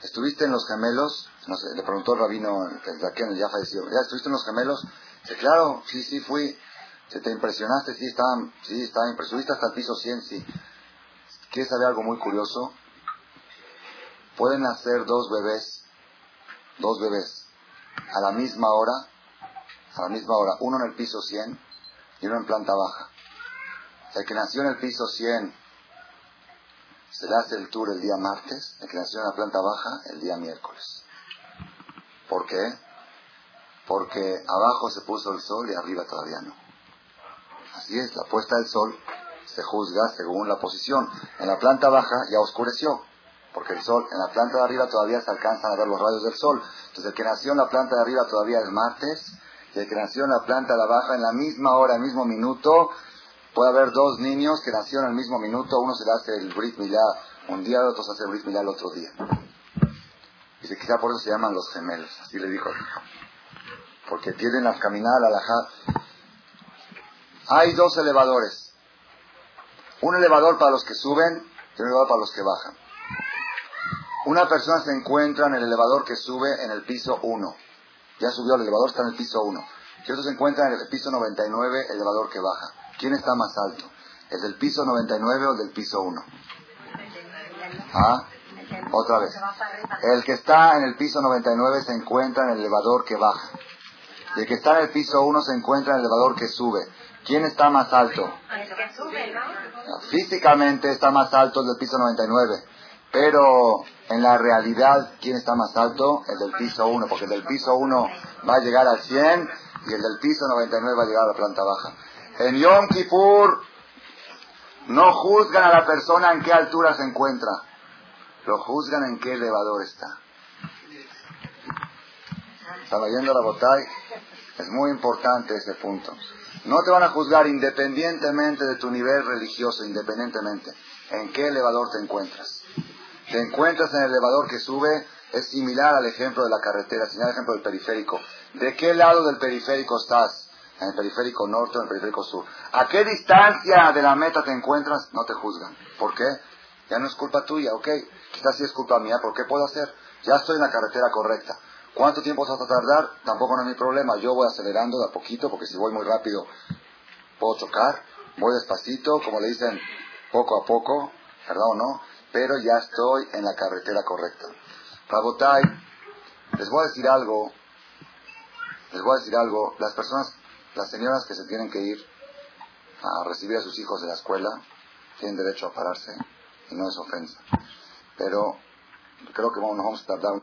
¿Estuviste en los gemelos? No sé, le preguntó el rabino, que ya falleció. ¿Ya estuviste en los gemelos? Dice, claro, sí, sí, fui. ¿Se te impresionaste? Sí, estaban, sí, estaba impresionado. hasta el piso 100? Sí. ¿Quieres saber algo muy curioso? Pueden nacer dos bebés, dos bebés, a la misma hora, a la misma hora, uno en el piso 100 y uno en planta baja. El que nació en el piso 100 se le hace el tour el día martes, el que nació en la planta baja el día miércoles. ¿Por qué? Porque abajo se puso el sol y arriba todavía no. Así es, la puesta del sol se juzga según la posición. En la planta baja ya oscureció, porque el sol, en la planta de arriba todavía se alcanzan a ver los rayos del sol. Entonces el que nació en la planta de arriba todavía es martes, que nació en la planta de abajo en la misma hora, el mismo minuto, Puede haber dos niños que nacieron al mismo minuto, uno se le hace el Brit Milá un día, el otro se hace el Brit Milá el otro día. Dice, quizá por eso se llaman los gemelos, así le dijo Porque tienen a caminar, a la Hay dos elevadores. Un elevador para los que suben y un elevador para los que bajan. Una persona se encuentra en el elevador que sube en el piso 1. Ya subió el elevador, está en el piso 1. Y otro se encuentra en el piso 99, el elevador que baja. ¿Quién está más alto? ¿El del piso 99 o el del piso 1? ¿Ah? Otra vez. El que está en el piso 99 se encuentra en el elevador que baja. Y el que está en el piso 1 se encuentra en el elevador que sube. ¿Quién está más alto? Físicamente está más alto el del piso 99. Pero en la realidad, ¿quién está más alto? El del piso 1. Porque el del piso 1 va a llegar al 100 y el del piso 99 va a llegar a la planta baja. En Yom Kippur no juzgan a la persona en qué altura se encuentra. Lo juzgan en qué elevador está. ¿Están oyendo la botay? Es muy importante ese punto. No te van a juzgar independientemente de tu nivel religioso, independientemente. ¿En qué elevador te encuentras? Te encuentras en el elevador que sube, es similar al ejemplo de la carretera, similar al ejemplo del periférico. ¿De qué lado del periférico estás? ¿En el periférico norte o en el periférico sur? ¿A qué distancia de la meta te encuentras? No te juzgan. ¿Por qué? Ya no es culpa tuya, ok. Quizás sí es culpa mía, ¿por qué puedo hacer? Ya estoy en la carretera correcta. ¿Cuánto tiempo vas a tardar? Tampoco no es mi problema. Yo voy acelerando de a poquito, porque si voy muy rápido puedo chocar. Voy despacito, como le dicen, poco a poco, ¿verdad o no? Pero ya estoy en la carretera correcta. Rabotai, les voy a decir algo. Les voy a decir algo. Las personas, las señoras que se tienen que ir a recibir a sus hijos de la escuela, tienen derecho a pararse y no es ofensa. Pero creo que nos vamos a tardar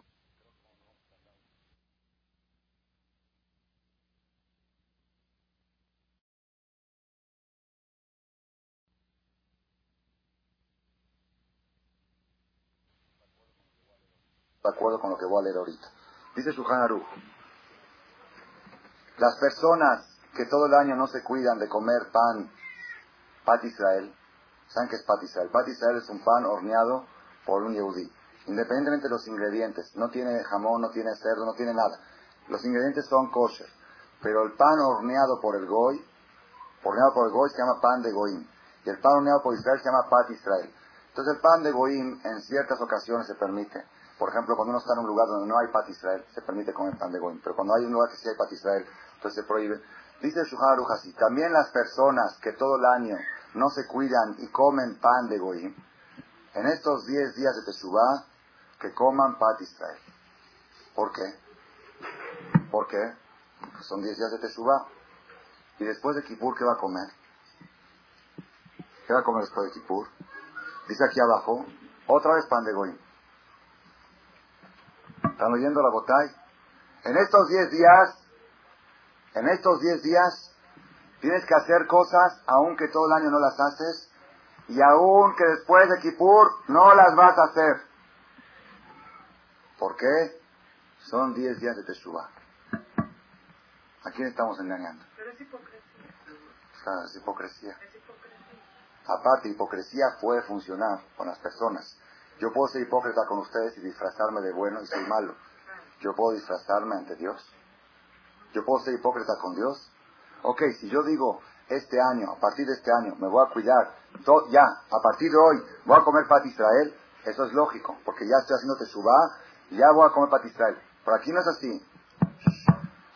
de acuerdo con lo que voy a leer ahorita. Dice Shuhan Aruch, las personas que todo el año no se cuidan de comer pan, pat Israel, ¿saben qué es pat Israel? Pat Israel es un pan horneado por un yehudí, independientemente de los ingredientes, no tiene jamón, no tiene cerdo, no tiene nada. Los ingredientes son kosher, pero el pan horneado por el goy, horneado por el goy se llama pan de goim, y el pan horneado por Israel se llama pat Israel. Entonces el pan de goim en ciertas ocasiones se permite, por ejemplo, cuando uno está en un lugar donde no hay pat Israel, se permite comer pan de goim. Pero cuando hay un lugar que sí hay pat Israel, entonces se prohíbe. Dice Shuhan así, también las personas que todo el año no se cuidan y comen pan de goim, en estos 10 días de Teshuvah, que coman pat Israel. ¿Por qué? ¿Por qué? Pues son 10 días de Teshuvah. Y después de Kippur, ¿qué va a comer? ¿Qué va a comer después de Kippur? Dice aquí abajo, otra vez pan de goim. ¿Están oyendo la botay? En estos 10 días, en estos 10 días, tienes que hacer cosas, aunque todo el año no las haces, y aun que después de Kippur no las vas a hacer. ¿Por qué? Son 10 días de Teshuvah. ¿A quién estamos engañando? Pero es hipocresía. Claro, es hipocresía. Es hipocresía. Aparte, hipocresía puede funcionar con las personas. Yo puedo ser hipócrita con ustedes y disfrazarme de bueno y soy malo. Yo puedo disfrazarme ante Dios. Yo puedo ser hipócrita con Dios. Ok, si yo digo, este año, a partir de este año, me voy a cuidar, ya, a partir de hoy, voy a comer pat Israel, eso es lógico, porque ya estoy haciendo tesubá, ya voy a comer pat Israel. Pero aquí no es así.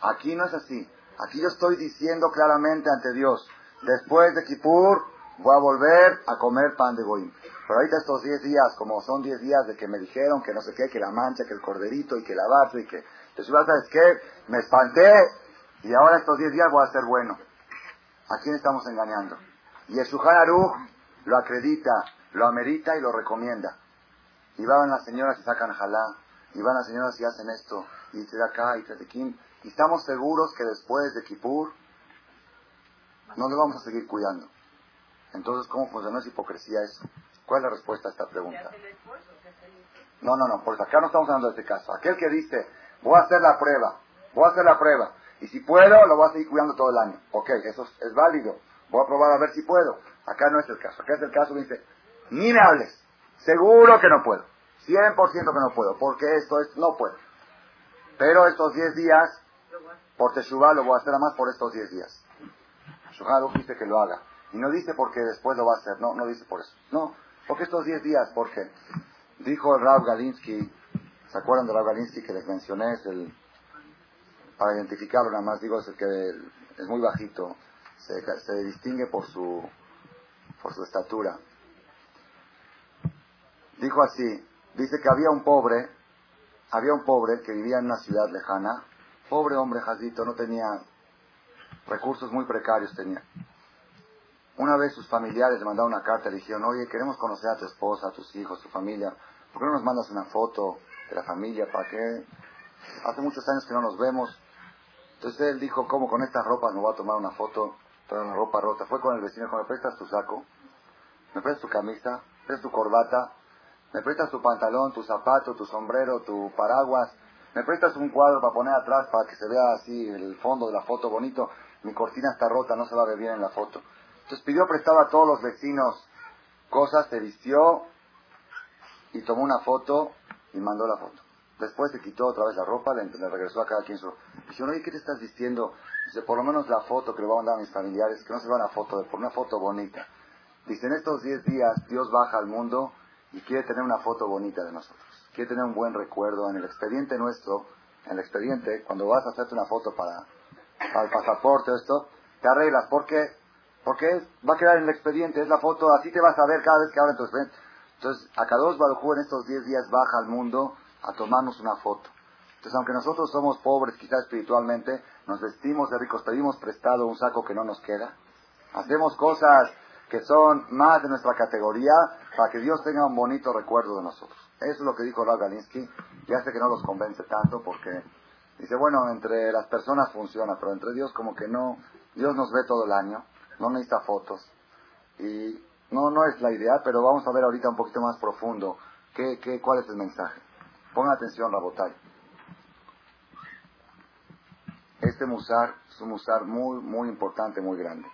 Aquí no es así. Aquí yo estoy diciendo claramente ante Dios, después de Kippur voy a volver a comer pan de goim. Pero ahorita estos 10 días, como son 10 días de que me dijeron que no sé qué, que la mancha, que el corderito y que la vaso y que... Entonces, ¿sabes qué? Me espanté y ahora estos 10 días voy a ser bueno. ¿A quién estamos engañando? Y el Shuhan lo acredita, lo amerita y lo recomienda. Y van las señoras y sacan jalá, y van las señoras y hacen esto, y te da acá, y te de. Y estamos seguros que después de Kippur no le vamos a seguir cuidando. Entonces, ¿cómo funciona? ¿Es hipocresía eso? ¿Cuál es la respuesta a esta ¿Se pregunta? No, no, no, pues acá no estamos hablando de este caso. Aquel que dice, voy a hacer la prueba, voy a hacer la prueba, y si puedo, lo voy a seguir cuidando todo el año. Ok, eso es, es válido. Voy a probar a ver si puedo. Acá no es el caso. Acá es el caso que dice, ni me hables. Seguro que no puedo. 100% que no puedo, porque esto es, no puedo. Pero estos 10 días, por Teshuvah lo voy a hacer más por estos 10 días. Aruch dice que lo haga. Y no dice porque después lo va a hacer. No, no dice por eso. No, porque estos 10 días, porque dijo el Rav Galinsky, ¿se acuerdan de Rav Galinsky que les mencioné? Para identificarlo nada más, digo, es el que es muy bajito, se, se distingue por su, por su estatura. Dijo así, dice que había un pobre, había un pobre que vivía en una ciudad lejana, pobre hombre jazito, no tenía recursos muy precarios tenía. Una vez sus familiares le mandaron una carta le dijeron, oye, queremos conocer a tu esposa, a tus hijos, tu familia. ¿Por qué no nos mandas una foto de la familia? ¿Para qué? Hace muchos años que no nos vemos. Entonces él dijo, ¿cómo con esta ropa me voy a tomar una foto? Toda la ropa rota. Fue con el vecino, dijo, ¿me prestas tu saco? ¿Me prestas tu camisa? ¿Me prestas tu corbata? me prestas tu pantalón, tu zapato, tu sombrero, tu paraguas, me prestas un cuadro para poner atrás para que se vea así el fondo de la foto bonito, mi cortina está rota, no se va a ver bien en la foto. Entonces pidió prestado a todos los vecinos cosas, se vistió y tomó una foto y mandó la foto. Después se quitó otra vez la ropa, le, regresó a cada quien su... Dice, oye, ¿qué te estás vistiendo? Dice, por lo menos la foto que le voy a mandar a mis familiares, que no se vea una foto, por una foto bonita. Dice, en estos 10 días Dios baja al mundo y quiere tener una foto bonita de nosotros. Quiere tener un buen recuerdo en el expediente nuestro, en el expediente, cuando vas a hacerte una foto para, para el pasaporte esto, te arreglas. ¿Por qué? Porque es- va a quedar en el expediente, es la foto, así te vas a ver cada vez que abren tu expediente. Entonces, Akadosh Baruj en estos 10 días baja al mundo a tomarnos una foto. Entonces, aunque nosotros somos pobres, quizás espiritualmente, nos vestimos de ricos, pedimos prestado un saco que no nos queda, hacemos cosas que son más de nuestra categoría para que Dios tenga un bonito recuerdo de nosotros. Eso es lo que dijo Rav Galinsky. Ya sé que no los convence tanto porque dice, bueno, entre las personas funciona, pero entre Dios como que no, Dios nos ve todo el año, no necesita fotos. Y no, no es la idea, pero vamos a ver ahorita un poquito más profundo qué, qué, cuál es el mensaje. Pongan atención, Rabotay. Este musar es un musar muy, muy importante, muy grande.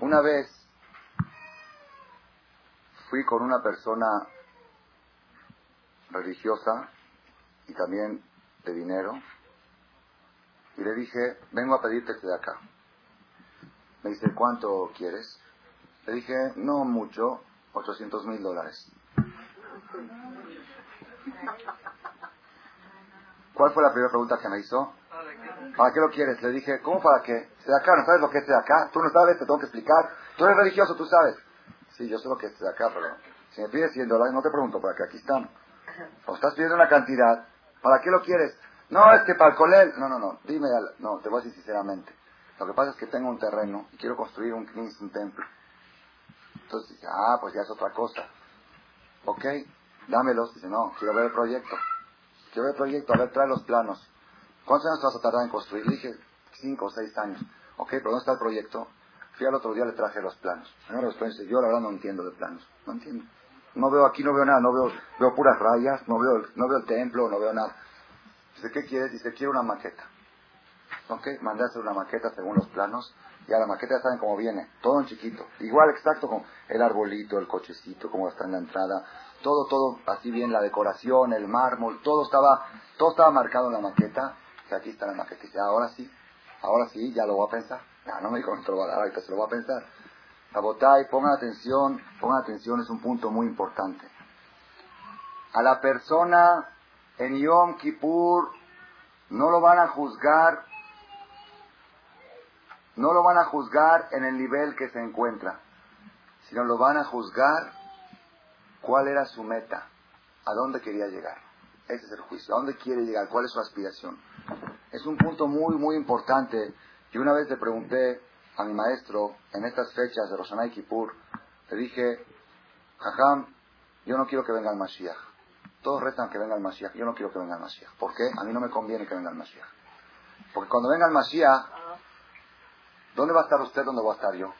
Una vez fui con una persona religiosa y también de dinero y le dije, vengo a pedirte de acá. Me dice, ¿cuánto quieres? Le dije, no mucho, 800 mil dólares. ¿Cuál fue la primera pregunta que me hizo? ¿Para qué lo quieres? Le dije, ¿cómo para qué? de acá, ¿no sabes lo que es de acá? Tú no sabes, te tengo que explicar. Tú eres religioso, tú sabes. Sí, yo sé lo que es de acá, pero si me pides 100 dólares, no te pregunto para qué, aquí están. O estás pidiendo una cantidad, ¿para qué lo quieres? No, es que para el colel. No, no, no, dime, no, te voy a decir sinceramente. Lo que pasa es que tengo un terreno y quiero construir un knis, un templo. Entonces dice, ah, pues ya es otra cosa. Ok, dámelos. Dice, no, quiero ver el proyecto. Quiero ver el proyecto, a ver, trae los planos. ¿Cuántos años te vas a tardar en construir? Dije, cinco o seis años. Ok, pero ¿dónde está el proyecto? Fui al otro día, le traje los planos. Señor, los planos, yo la verdad no entiendo de planos. No entiendo. No veo aquí, no veo nada, no veo, veo puras rayas, no veo, no veo el templo, no veo nada. Dice, ¿qué quieres? Dice, quiero una maqueta. Ok, mandé a hacer una maqueta según los planos. Ya la maqueta ya saben cómo viene, todo en chiquito. Igual exacto con el arbolito, el cochecito, cómo está en la entrada. Todo, todo así bien, la decoración, el mármol, todo estaba, todo estaba marcado en la maqueta. Que aquí está la maqueta. Y ahora sí, ahora sí, ya lo voy a pensar. Ya no me dijo, te lo ahorita se lo voy a pensar. Sabotay, pongan atención, pongan atención, es un punto muy importante. A la persona en Yom Kippur no lo van a juzgar, no lo van a juzgar en el nivel que se encuentra, sino lo van a juzgar cuál era su meta, a dónde quería llegar. Ese es el juicio, a dónde quiere llegar, cuál es su aspiración. Es un punto muy, muy importante. Y una vez le pregunté a mi maestro, en estas fechas de Roshaná y Kippur, le dije, Jajam, yo no quiero que venga el Mashiach. Todos rezan que venga el Mashiach. Yo no quiero que venga el Mashiach. ¿Por qué? A mí no me conviene que venga el Mashiach. Porque cuando venga el Mashiach, ¿dónde va a estar usted? ¿Dónde voy a estar yo?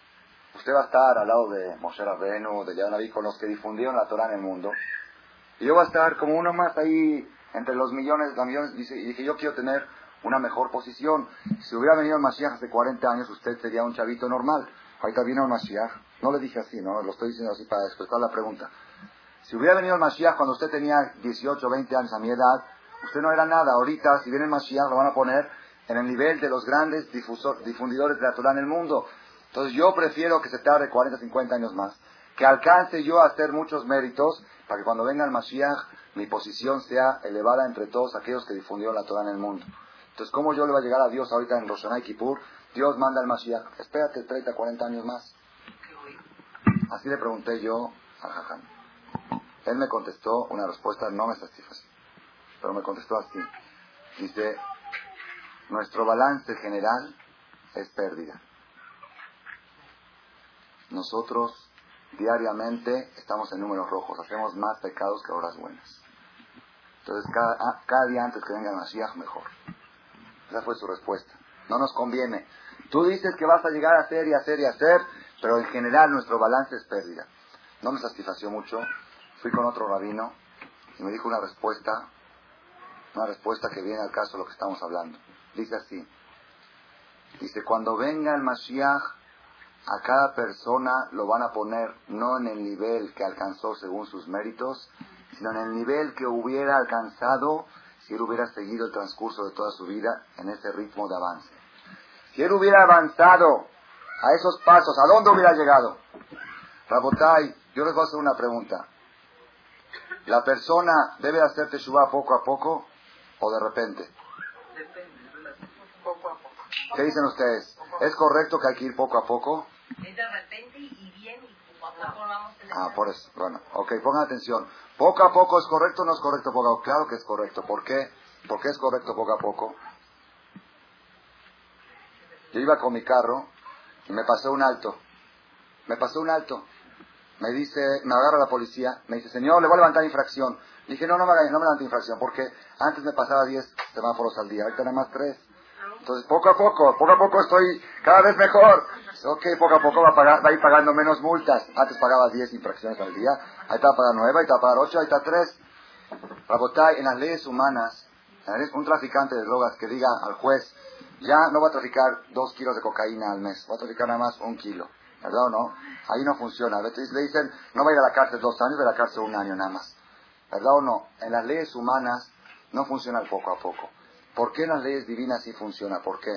Usted va a estar al lado de Moshe Rabbeinu, de Yadanaví, con los que difundieron la Torah en el mundo. Y yo voy a estar como uno más ahí entre los millones, los millones. Y dije, yo quiero tener una mejor posición. Si hubiera venido el Mashiach hace 40 años, usted sería un chavito normal. Ahorita vino el Mashiach. No le dije así, ¿no? Lo estoy diciendo así para expresar la pregunta. Si hubiera venido el Mashiach cuando usted tenía 18, 20 años a mi edad, usted no era nada. Ahorita, si viene el Mashiach, lo van a poner en el nivel de los grandes difusor, difundidores de la Torah en el mundo. Entonces yo prefiero que se tarde 40, 50 años más. Que alcance yo a hacer muchos méritos para que cuando venga el Mashiach mi posición sea elevada entre todos aquellos que difundieron la Torah en el mundo. Entonces, ¿cómo yo le voy a llegar a Dios ahorita en Rosh Hashanah y Kippur? Dios manda al Mashiach. Espérate 30, 40 años más. Así le pregunté yo al Jajam. Él me contestó una respuesta, no me satisface, pero me contestó así. Dice, nuestro balance general es pérdida. Nosotros diariamente estamos en números rojos, hacemos más pecados que horas buenas. Entonces, cada, ah, cada día antes que venga el Mashiach, mejor. Esa fue su respuesta. No nos conviene. Tú dices que vas a llegar a hacer y hacer y hacer, pero en general nuestro balance es pérdida. No me satisfació mucho. Fui con otro rabino y me dijo una respuesta, una respuesta que viene al caso de lo que estamos hablando. Dice así. Dice, cuando venga el Mashiach, a cada persona lo van a poner no en el nivel que alcanzó según sus méritos, sino en el nivel que hubiera alcanzado si él hubiera seguido el transcurso de toda su vida en ese ritmo de avance. Si él hubiera avanzado a esos pasos, ¿a dónde hubiera llegado? Rabotai, yo les voy a hacer una pregunta. ¿La persona debe hacer teshuva poco a poco o de repente? A. ¿Qué dicen ustedes? ¿Es correcto que hay que ir poco a poco? Es de repente y bien y poco a poco vamos Ah, por eso. Bueno, ok, pongan atención. ¿Poco a poco es correcto o no es correcto poco a poco? Claro que es correcto. ¿Por qué? ¿Por qué es correcto poco a poco? Yo iba con mi carro y me pasé un alto. Me pasé un alto. Me dice, me agarra la policía, me dice, señor, le voy a levantar infracción. Dije, no, no me, no me levante infracción, porque antes me pasaba 10 semáforos al día, ahorita nada más 3. Entonces, poco a poco, poco a poco estoy cada vez mejor. Ok, poco a poco va a, pagar, va a ir pagando menos multas. Antes pagaba 10 infracciones al día, ahí está a pagar 9, ahí está a pagar 8, ahí está 3. Rabotai, en las leyes humanas, un traficante de drogas que diga al juez, ya no va a traficar 2 kilos de cocaína al mes, va a traficar nada más un kilo. ¿Verdad o no? Ahí no funciona. A veces le dicen, no va a ir a la cárcel dos años, va a ir a la cárcel un año nada más. ¿Verdad o no? En las leyes humanas no funciona el poco a poco. ¿Por qué en las leyes divinas sí funciona? ¿Por qué?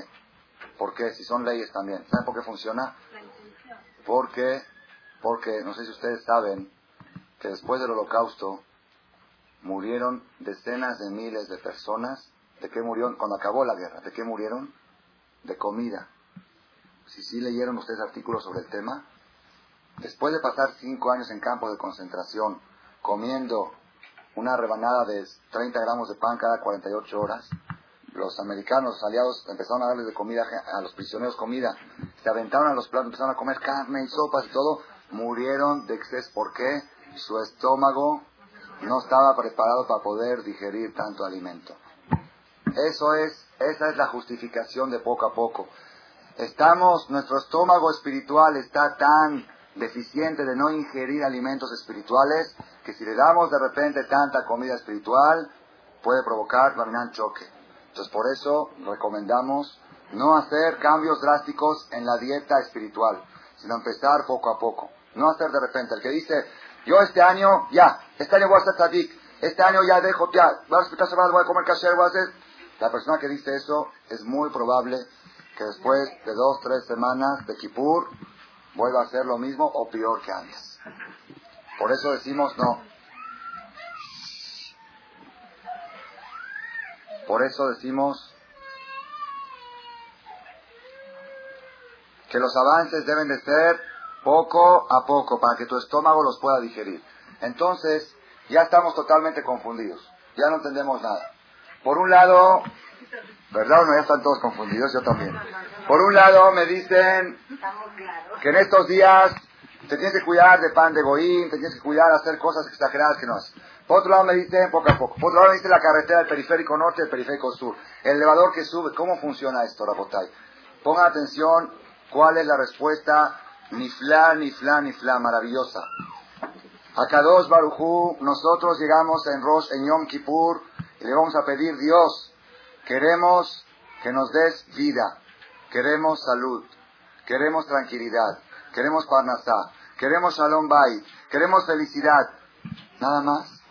¿Por qué? Si son leyes también. ¿Saben por qué funciona? Porque, porque, no sé si ustedes saben, que después del holocausto murieron decenas de miles de personas. ¿De qué murieron? Cuando acabó la guerra, ¿de qué murieron? De comida. Si sí leyeron ustedes artículos sobre el tema, después de pasar cinco años en campos de concentración, comiendo una rebanada de 30 gramos de pan cada 48 horas, los americanos, los aliados, empezaron a darles de comida a los prisioneros comida, se aventaron a los platos, empezaron a comer carne y sopas y todo, murieron de exceso. ¿Por qué? Su estómago no estaba preparado para poder digerir tanto alimento. Eso es, esa es la justificación de poco a poco. Estamos, nuestro estómago espiritual está tan deficiente de no ingerir alimentos espirituales que si le damos de repente tanta comida espiritual puede provocar un choque. Entonces por eso recomendamos no hacer cambios drásticos en la dieta espiritual, sino empezar poco a poco. No hacer de repente. El que dice, yo este año, ya, este año voy a ser tzadik, este año ya dejo, ya, voy a respetar voy a comer kasher, voy a hacer... La persona que dice eso es muy probable que después de dos, tres semanas de Kippur vuelva a hacer lo mismo o peor que antes. Por eso decimos no. Por eso decimos que los avances deben de ser poco a poco para que tu estómago los pueda digerir. Entonces, ya estamos totalmente confundidos. Ya no entendemos nada. Por un lado, ¿verdad o no? Ya están todos confundidos, yo también. Por un lado me dicen que en estos días te tienes que cuidar de pan de goín, te tienes que cuidar de hacer cosas exageradas que no haces. Por otro lado me dicen poco a poco. Por otro lado me dicen la carretera del periférico norte y el periférico sur. El elevador que sube. ¿Cómo funciona esto, Rapotay? Pongan atención cuál es la respuesta nifla, nifla, nifla, maravillosa. A Kadosh Barujú, nosotros llegamos en Rosh, en Yom Kippur, y le vamos a pedir, Dios, queremos que nos des vida, queremos salud, queremos tranquilidad, queremos parnasá, queremos shalom bay, queremos felicidad. Nada más.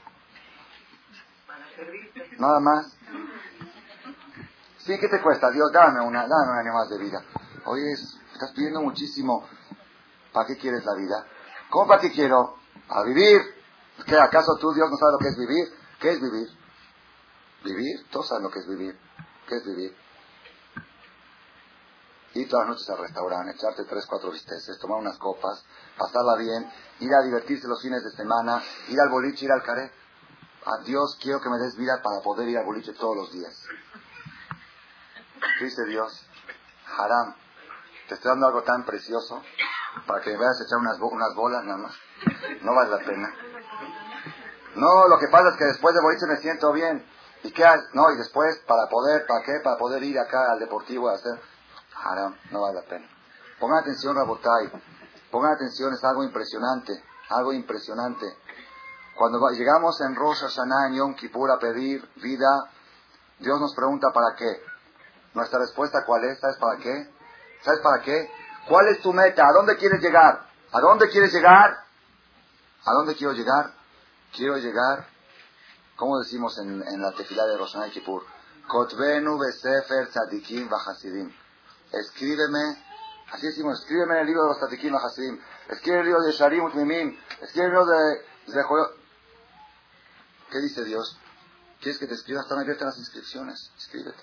Nada más. Sí, ¿qué te cuesta? Dios, dame una, dame un año más de vida. Oye, es- estás pidiendo muchísimo. ¿Para qué quieres la vida? ¿Cómo para qué quiero? A vivir. ¿Qué, ¿Acaso tú, Dios, no sabes lo que es vivir? ¿Qué es vivir? ¿Vivir? Todos saben lo que es vivir. ¿Qué es vivir? Ir todas las noches al restaurante, echarte tres, cuatro bisteces, tomar unas copas, pasarla bien, ir a divertirse los fines de semana, ir al boliche, ir al caret. A Dios quiero que me des vida para poder ir al boliche todos los días. ¿Qué dice Dios? Haram. Te estoy dando algo tan precioso para que me vayas a echar unas, bo- unas bolas nada más. No vale la pena. No, lo que pasa es que después de boliche me siento bien. ¿Y qué hace? No, y después, para poder, ¿para qué? Para poder ir acá al deportivo a hacer... Haram, no vale la pena. Pongan atención, Rabotai. Pongan atención, es algo impresionante. Algo impresionante. Cuando llegamos en Rosh Hashanah, en Yom Kippur, a pedir vida, Dios nos pregunta para qué. Nuestra respuesta, ¿cuál es? ¿Sabes para qué? ¿Sabes para qué? ¿Cuál es tu meta? ¿A dónde quieres llegar? ¿A dónde quieres llegar? ¿A dónde quiero llegar? Quiero llegar, ¿cómo decimos en, la tefilá de Rosh Hashanah Kippur? Kotvenu besefer tzadikim v'hasidim. Escríbeme, así decimos, escríbeme en el libro de los tzadikim v'hasidim. Escríbeme el libro de Sharim Utmimim. Escríbeme el libro de, de ¿Qué dice Dios? ¿Quieres que te escriba? Están abiertas las inscripciones. Escríbete.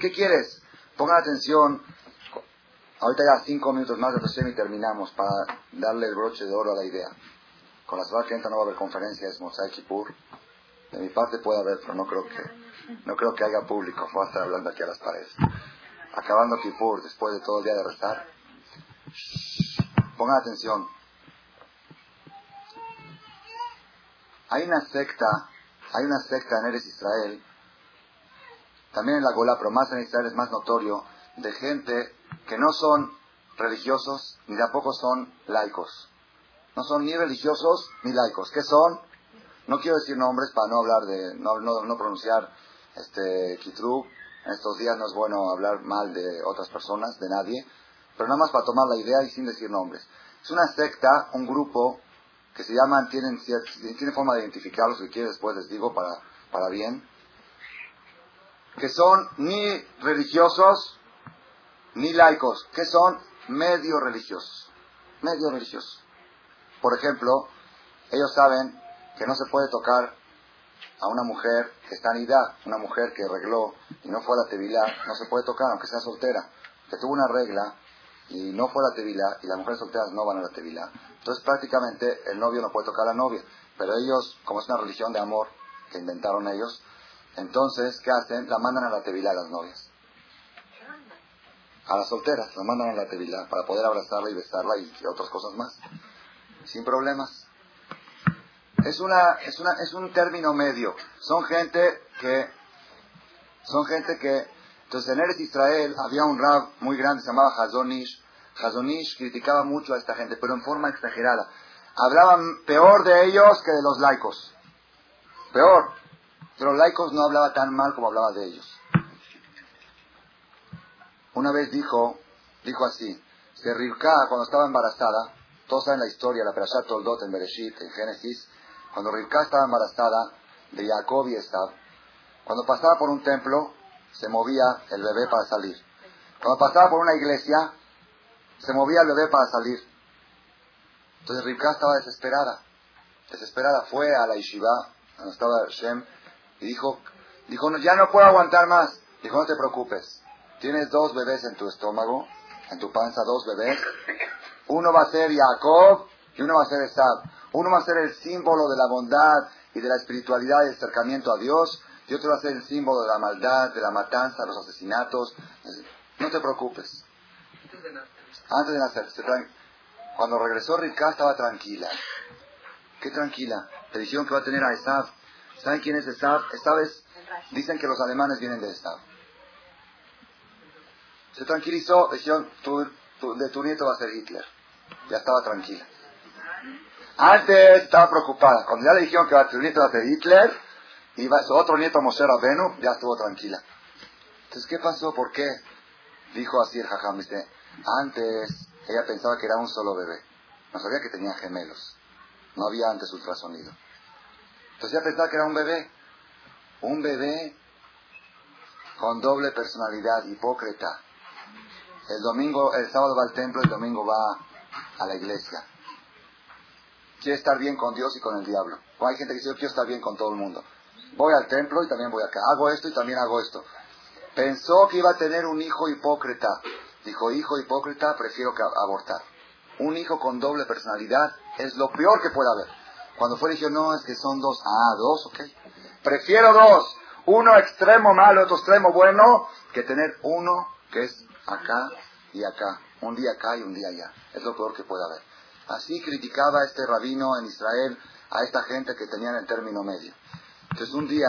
¿Qué quieres? Pongan atención. Ahorita ya cinco minutos más de Hashem y terminamos para darle el broche de oro a la idea. Con la semana que entra no va a haber conferencia, es Mosai Kippur. De mi parte puede haber, pero no creo que, no creo que haya público. Voy a estar hablando aquí a las paredes. Acabando Kippur, después de todo el día de rezar. Pongan atención. Hay una secta, hay una secta en Eres Israel, también en la Gola, pero más en Israel es más notorio, de gente que no son religiosos ni tampoco son laicos. No son ni religiosos ni laicos. ¿Qué son? No quiero decir nombres para no hablar de, no, no, no pronunciar este Kitru. En estos días no es bueno hablar mal de otras personas, de nadie, pero nada más para tomar la idea y sin decir nombres. Es una secta, un grupo que se llaman, tienen, tienen forma de identificarlos, si quiero después les digo para, para bien, que son ni religiosos ni laicos, que son medio religiosos, medio religiosos. Por ejemplo, ellos saben que no se puede tocar a una mujer que está en edad, una mujer que arregló y no fue a la tevilá, no se puede tocar aunque sea soltera, que tuvo una regla y no fue a la tevilá y las mujeres solteras no van a la tevilá. Entonces prácticamente el novio no puede tocar a la novia, pero ellos, como es una religión de amor que inventaron ellos, entonces, ¿qué hacen? La mandan a la tevilá a las novias. A las solteras, la mandan a la tevilá para poder abrazarla y besarla y otras cosas más. Sin problemas. Es, una, es, una, es un término medio. Son gente que... Son gente que... Entonces en Eres Israel había un rab muy grande, se llamaba Hazonish. Hazonish criticaba mucho a esta gente, pero en forma exagerada. Hablaban peor de ellos que de los laicos. Peor. De los laicos no hablaba tan mal como hablaba de ellos. Una vez dijo, dijo así, que Rivka cuando estaba embarazada, todos saben la historia, la Perashat Toldot en Bereshit, en Génesis, cuando Rivka estaba embarazada de Jacob y Estab, cuando pasaba por un templo, se movía el bebé para salir. Cuando pasaba por una iglesia, se movía el bebé para salir. Entonces Rivka estaba desesperada, desesperada, fue a la yeshiva, donde estaba Shem, y dijo, dijo, no, ya no puedo aguantar más. Dijo, no te preocupes, tienes dos bebés en tu estómago, en tu panza, dos bebés. Uno va a ser Jacob y uno va a ser Esab. Uno va a ser el símbolo de la bondad y de la espiritualidad y el acercamiento a Dios. Y otro va a ser el símbolo de la maldad, de la matanza, los asesinatos. No te preocupes. Antes de nacer. Cuando regresó Rivka estaba tranquila. ¿Qué tranquila? Le dijeron que va a tener a Esab. ¿Saben quién es Esab? Esab es, dicen que los alemanes vienen de Esab. Se tranquilizó, dijeron, tu, tu, de tu nieto va a ser Hitler. Ya estaba tranquila. Antes estaba preocupada. Cuando ya le dijeron que tu nieto va a ser Hitler, va, su otro nieto Moshe Rabenu, ya estuvo tranquila. Entonces, ¿qué pasó? ¿Por qué? Dijo así el jajam, dice, antes ella pensaba que era un solo bebé. No sabía que tenía gemelos. No había antes ultrasonido. Entonces ella pensaba que era un bebé. Un bebé con doble personalidad, hipócrita. El domingo, el sábado va al templo, el domingo va a la iglesia. Quiere estar bien con Dios y con el diablo. O hay gente que dice, yo quiero estar bien con todo el mundo. Voy al templo y también voy acá. Hago esto y también hago esto. Pensó que iba a tener un hijo hipócrita. Dijo, hijo hipócrita, prefiero abortar. Un hijo con doble personalidad es lo peor que puede haber. Cuando fue dijo, no, es que son dos. Ah, dos, ok. Prefiero dos. Uno extremo malo, otro extremo bueno, que tener uno que es acá y acá. Un día acá y un día allá. Es lo peor que puede haber. Así criticaba este rabino en Israel a esta gente que tenían el término medio. Entonces un día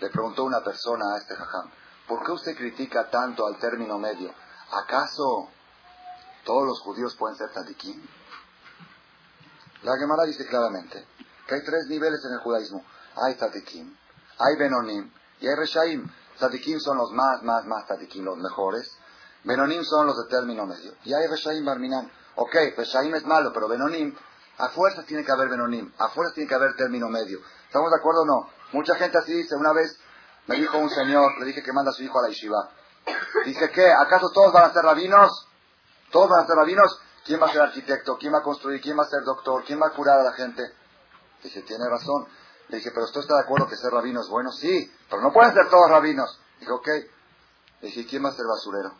le preguntó una persona a este jajam, ¿por qué usted critica tanto al término medio? ¿Acaso todos los judíos pueden ser tzadikim? La Gemara dice claramente que hay tres niveles en el judaísmo. Hay tzadikim, hay benonim y hay reshaim. Tzadikim son los más, más, más tzadikim, los mejores. Benonim son los de término medio. Y hay reshaim barminan. Ok, reshaim es malo, pero benonim, a fuerzas tiene que haber benonim, a fuerzas tiene que haber término medio. ¿Estamos de acuerdo o no? Mucha gente así dice. Una vez me dijo un señor, le dije que manda a su hijo a la yeshiva. Dice que, ¿acaso todos van a ser rabinos? ¿Todos van a ser rabinos? ¿Quién va a ser arquitecto? ¿Quién va a construir? ¿Quién va a ser doctor? ¿Quién va a curar a la gente? Dije, tiene razón. Le dije, pero usted está de acuerdo que ser rabino es bueno? Sí, pero no pueden ser todos rabinos. Dije, ok. Le dije, ¿quién va a ser basurero?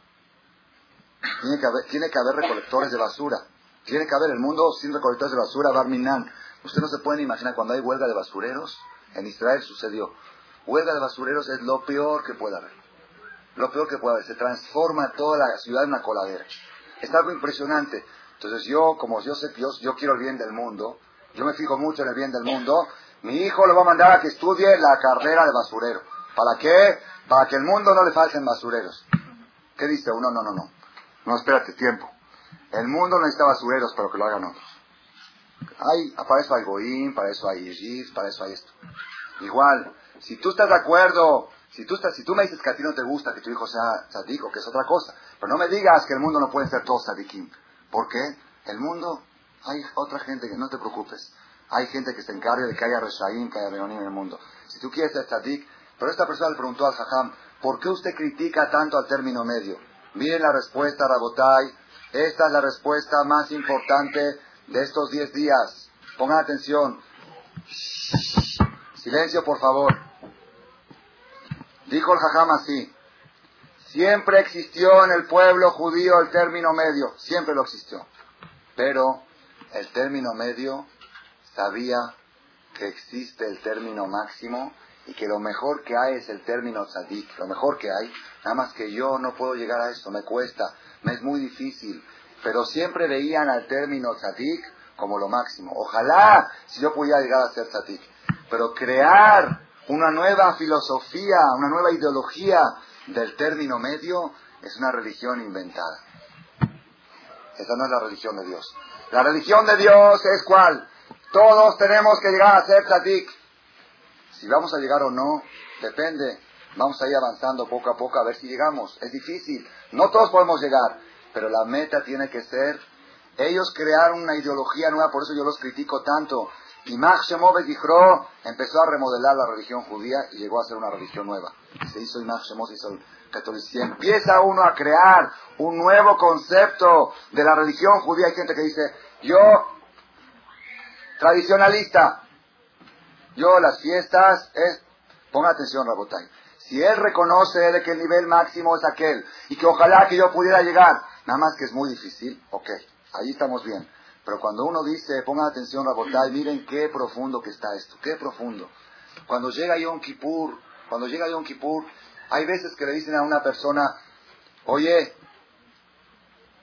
Tiene que haber, tiene que haber recolectores de basura. Tiene que haber el mundo sin recolectores de basura, Barminan. Usted no se puede imaginar cuando hay huelga de basureros. En Israel sucedió. Huelga de basureros es lo peor que puede haber. Lo peor que puede haber. Se transforma toda la ciudad en una coladera. Es algo impresionante. Entonces yo, como yo sé que yo, quiero el bien del mundo, yo me fijo mucho en el bien del mundo, mi hijo lo va a mandar a que estudie la carrera de basurero. ¿Para qué? Para que el mundo no le falten basureros. ¿Qué dice uno? No, no, no. No, espérate, tiempo. El mundo necesita basureros, pero que lo hagan otros. Hay, para eso hay Goim, para eso hay Yeshiv, para eso hay esto. Igual, si tú estás de acuerdo, si tú, estás, si me dices que a ti no te gusta que tu hijo sea tzadik o que es otra cosa, pero no me digas que el mundo no puede ser todos tzadikim. ¿Por qué? El mundo, hay otra gente que no te preocupes. Hay gente que se encarga de que haya Reshaim, que haya Beonim en el mundo. Si tú quieres ser tzadik, pero esta persona le preguntó al Jajam, ¿por qué usted critica tanto al término medio? Miren la respuesta, Rabotai. Esta es la respuesta más importante de estos 10 días. Pongan atención. Silencio, por favor. Dijo el Jajam así. Siempre existió en el pueblo judío el término medio. Siempre lo existió. Pero el término medio sabía que existe el término máximo y que lo mejor que hay es el término tzadik. Lo mejor que hay. Nada más que yo no puedo llegar a esto. Me cuesta. Me es muy difícil. Pero siempre veían al término tzadik como lo máximo. Ojalá si yo pudiera llegar a ser tzadik. Pero crear una nueva filosofía, una nueva ideología del término medio es una religión inventada. Esa no es la religión de Dios. La religión de Dios es cuál? Todos tenemos que llegar a ser tzadik. Si vamos a llegar o no, depende. Vamos a ir avanzando poco a poco a ver si llegamos. Es difícil. No todos podemos llegar. Pero la meta tiene que ser. Ellos crearon una ideología nueva, por eso yo los critico tanto. Y Mach Shemov Yichro empezó a remodelar la religión judía y llegó a ser una religión nueva. Se hizo Imach Shemov, se hizo el catolicismo. Empieza uno a crear un nuevo concepto de la religión judía. Hay gente que dice, yo, tradicionalista, yo las fiestas es, ponga atención Rabotai, si él reconoce de que el nivel máximo es aquel y que ojalá que yo pudiera llegar, nada más que es muy difícil, ok, ahí estamos bien. Pero cuando uno dice, pongan atención Rabotai, miren qué profundo que está esto, qué profundo. Cuando llega Yom Kippur, cuando llega Yom Kippur, hay veces que le dicen a una persona, oye,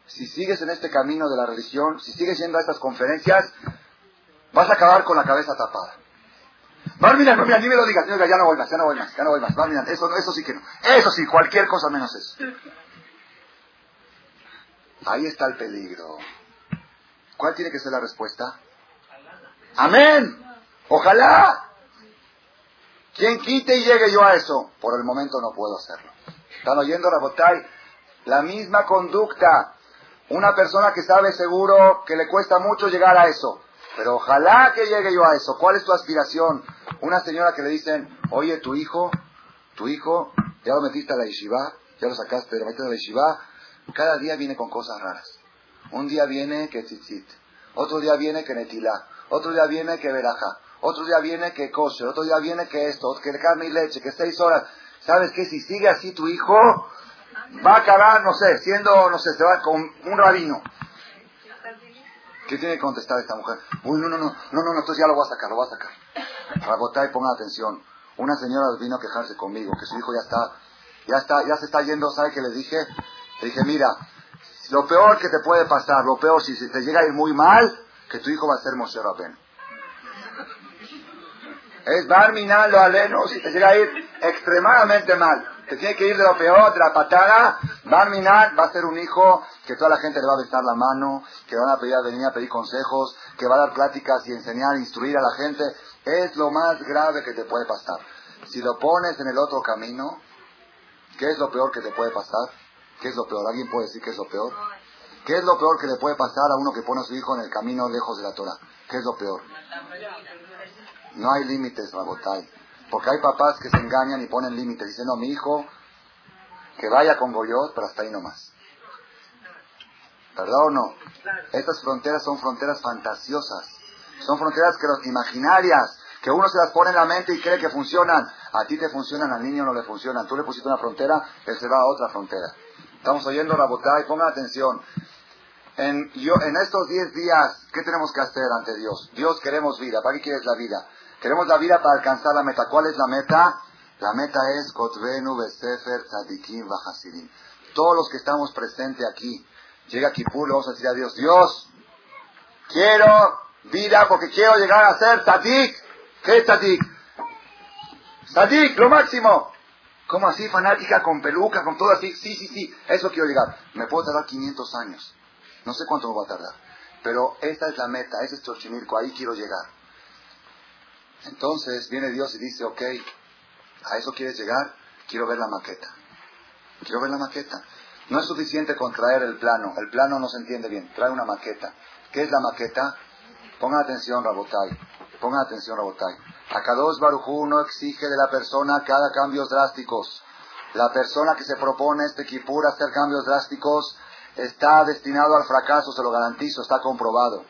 si sigues en este camino de la religión, si sigues yendo a estas conferencias, vas a acabar con la cabeza tapada. Barminan, Barminan, ni me lo digas, ya no voy más, ya no voy más, ya no voy más. Barminan, eso, eso sí que no. Eso sí, cualquier cosa menos eso. Ahí está el peligro. ¿Cuál tiene que ser la respuesta? Amén. Ojalá. Quien quite y llegue yo a eso. Por el momento no puedo hacerlo. ¿Están oyendo, Rabotai? La misma conducta. Una persona que sabe seguro que le cuesta mucho llegar a eso. Pero ojalá que llegue yo a eso. ¿Cuál es tu aspiración? Una señora que le dicen, oye, tu hijo, tu hijo, ya lo metiste a la yeshiva, ya lo sacaste, lo metiste a la yeshiva, cada día viene con cosas raras. Un día viene que tzitzit, otro día viene que netilá, otro día viene que veraja, otro día viene que kosher, otro día viene que esto, que carne y leche, que seis horas. ¿Sabes qué? Si sigue así tu hijo, va a acabar, no sé, siendo, no sé, se va con un rabino. ¿Qué tiene que contestar esta mujer? Uy, no, no, no, no, no, entonces ya lo voy a sacar, lo voy a sacar. Rabotay, pongan atención. Una señora vino a quejarse conmigo, que su hijo ya está, ya está, ya se está yendo, ¿sabe qué le dije? Le dije, mira, lo peor que te puede pasar, lo peor si te llega a ir muy mal, que tu hijo va a ser Moshe Rabén. Es Barminan lo aleno si te llega a ir extremadamente mal. Te tiene que ir de lo peor, de la patada. Barminan va a ser un hijo que toda la gente le va a besar la mano, que van a pedir a venir a pedir consejos, que va a dar pláticas y enseñar, instruir a la gente. Es lo más grave que te puede pasar. Si lo pones en el otro camino, ¿qué es lo peor que te puede pasar? ¿Qué es lo peor? ¿Alguien puede decir qué es lo peor? ¿Qué es lo peor que le puede pasar a uno que pone a su hijo en el camino lejos de la Torah? ¿Qué es lo peor? No hay límites, Rabotay. Porque hay papás que se engañan y ponen límites. Dicen, no, mi hijo, que vaya con Goyot, pero hasta ahí nomás. ¿Verdad o no? Estas fronteras son fronteras fantasiosas. Son fronteras que los, imaginarias, que uno se las pone en la mente y cree que funcionan. A ti te funcionan, al niño no le funcionan. Tú le pusiste una frontera, él se va a otra frontera. Estamos oyendo Rabotay, pongan atención. En, yo, en estos 10 días, ¿qué tenemos que hacer ante Dios? Dios queremos vida. ¿Para qué quieres la vida? Queremos la vida para alcanzar la meta. ¿Cuál es la meta? La meta es Kotvenu Besefer Tzadikim Bajasirim. Todos los que estamos presentes aquí, llega Kipur, le vamos a decir a Dios, Dios, quiero vida porque quiero llegar a ser Tzadik. ¿Qué es Tzadik? Tzadik, lo máximo. ¿Cómo así, fanática, con peluca, con todo así? Sí, sí, sí, eso quiero llegar. Me puedo tardar 500 años. No sé cuánto me va a tardar. Pero esta es la meta, ese es Xochimilco, ahí quiero llegar. Entonces viene Dios y dice, ok, ¿a eso quieres llegar? Quiero ver la maqueta. Quiero ver la maqueta. No es suficiente con traer el plano. El plano no se entiende bien. Trae una maqueta. ¿Qué es la maqueta? Pongan atención, Rabotai. Pongan atención, Rabotai. Akados Barujú no exige de la persona que haga cambios drásticos. La persona que se propone este Kipur hacer cambios drásticos está destinado al fracaso, se lo garantizo, está comprobado.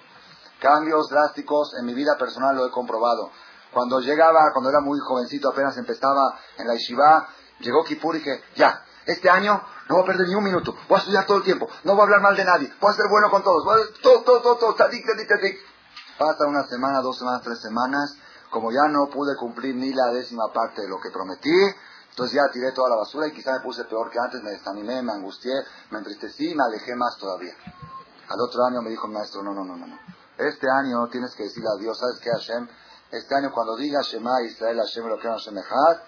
Cambios drásticos en mi vida personal lo he comprobado. Cuando llegaba, cuando era muy jovencito, apenas empezaba en la yeshiva, llegó Kipur y dije, ya, este año no voy a perder ni un minuto, voy a estudiar todo el tiempo, no voy a hablar mal de nadie, voy a ser bueno con todos, voy a, todo, todo, todo, todo, tadik, tadik, tadik. Pasa una semana, dos semanas, tres semanas, como ya no pude cumplir ni la décima parte de lo que prometí, entonces ya tiré toda la basura y quizá me puse peor que antes, me desanimé, me angustié, me entristecí y me alejé más todavía. Al otro año me dijo el maestro, no, no, no, no, no. Este año tienes que decirle a Dios, ¿sabes qué, Hashem? Este año cuando diga Shema Israel Hashem lo que Hashem Echad,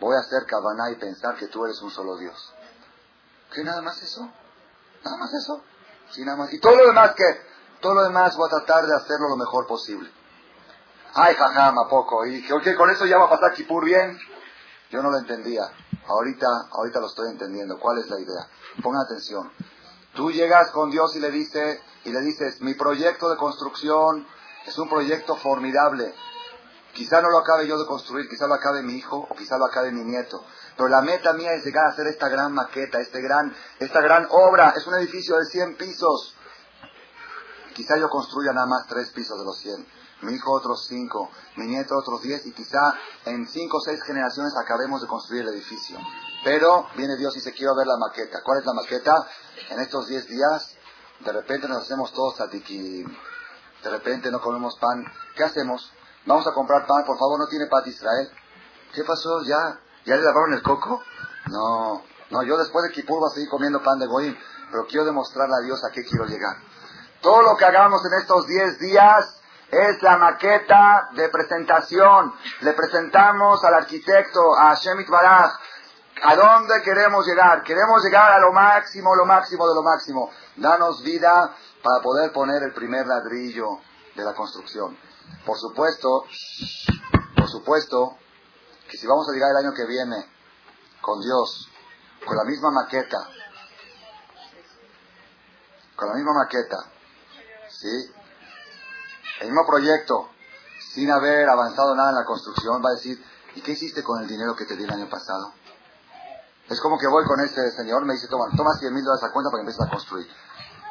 voy a hacer Kavaná y pensar que tú eres un solo Dios. ¿Qué nada más eso? Nada más eso. Sí, nada más. Y todo lo demás, ¿qué? Todo lo demás voy a tratar de hacerlo lo mejor posible. Ay, jajam, ¿a poco? Y que con eso ya va a pasar Kipur bien. Yo no lo entendía. Ahorita, ahorita lo estoy entendiendo. ¿Cuál es la idea? Pongan atención. Tú llegas con Dios y le dices, y le dices, mi proyecto de construcción es un proyecto formidable. Quizá no lo acabe yo de construir, quizá lo acabe mi hijo o quizá lo acabe mi nieto. Pero la meta mía es llegar a hacer esta gran maqueta, este gran, esta gran obra. Es un edificio de 100 pisos. Quizá yo construya nada más tres pisos de los 100. Mi hijo otros cinco, mi nieto otros 10 y quizá en cinco o seis generaciones acabemos de construir el edificio. Pero viene Dios y se quiere ver la maqueta. ¿Cuál es la maqueta? En estos 10 días, de repente nos hacemos todos tatiquín. De repente no comemos pan. ¿Qué hacemos? Vamos a comprar pan. Por favor, no tiene pan de Israel. ¿Qué pasó? ¿Ya? ¿Ya le lavaron el coco? No. No, yo después de Kipur voy a seguir comiendo pan de Goim. Pero quiero demostrarle a Dios a qué quiero llegar. Todo lo que hagamos en estos 10 días es la maqueta de presentación. Le presentamos al arquitecto, a Shemit Baraj, a dónde queremos llegar. Queremos llegar a lo máximo, lo máximo de lo máximo. Danos vida para poder poner el primer ladrillo de la construcción. Por supuesto, por supuesto, que si vamos a llegar el año que viene con Dios, con la misma maqueta, con la misma maqueta, ¿sí? El mismo proyecto, sin haber avanzado nada en la construcción, va a decir, ¿y qué hiciste con el dinero que te di el año pasado? Es como que voy con este señor, me dice, toma, toma 100 mil dólares a cuenta para que empieces a construir.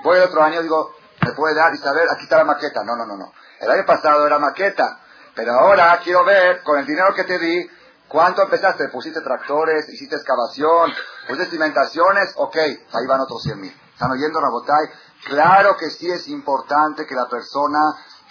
Voy el otro año, digo, ¿me puede dar y saber? Aquí está la maqueta. No, no, no, no. El año pasado era maqueta, pero ahora quiero ver, con el dinero que te di, ¿cuánto empezaste? ¿Pusiste tractores? ¿Hiciste excavación? ¿Pusiste cimentaciones? Ok, ahí van otros 100 mil. ¿Están oyendo, Rabotay? Claro que sí es importante que la persona